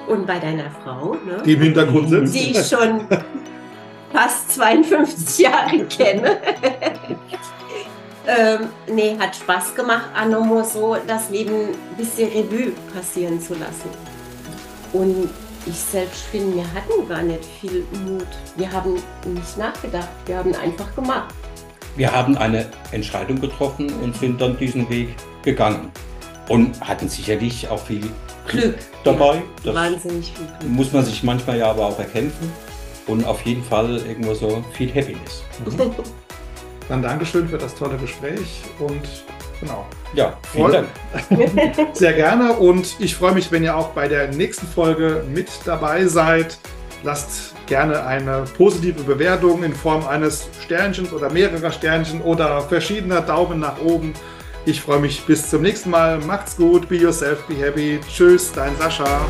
und bei deiner Frau. Ne? Die im Hintergrund sitzt. Die ich schon fast 52 Jahre kenne. Ähm, nee, hat Spaß gemacht, auch nochmal so das Leben ein bisschen Revue passieren zu lassen. Und ich selbst finde, wir hatten gar nicht viel Mut. Wir haben nicht nachgedacht, wir haben einfach gemacht. Wir haben eine Entscheidung getroffen und sind dann diesen Weg gegangen. Und hatten sicherlich auch viel Glück dabei. Ja, wahnsinnig viel Glück. Muss man sich manchmal ja aber auch erkämpfen. Und auf jeden Fall irgendwo so viel Happiness. Mhm. Dann Dankeschön für das tolle Gespräch und genau. Ja, vielen Dank. Sehr gerne und ich freue mich, wenn ihr auch bei der nächsten Folge mit dabei seid. Lasst gerne eine positive Bewertung in Form eines Sternchens oder mehrerer Sternchen oder verschiedener Daumen nach oben. Ich freue mich bis zum nächsten Mal. Macht's gut, be yourself, be happy. Tschüss, dein Sascha.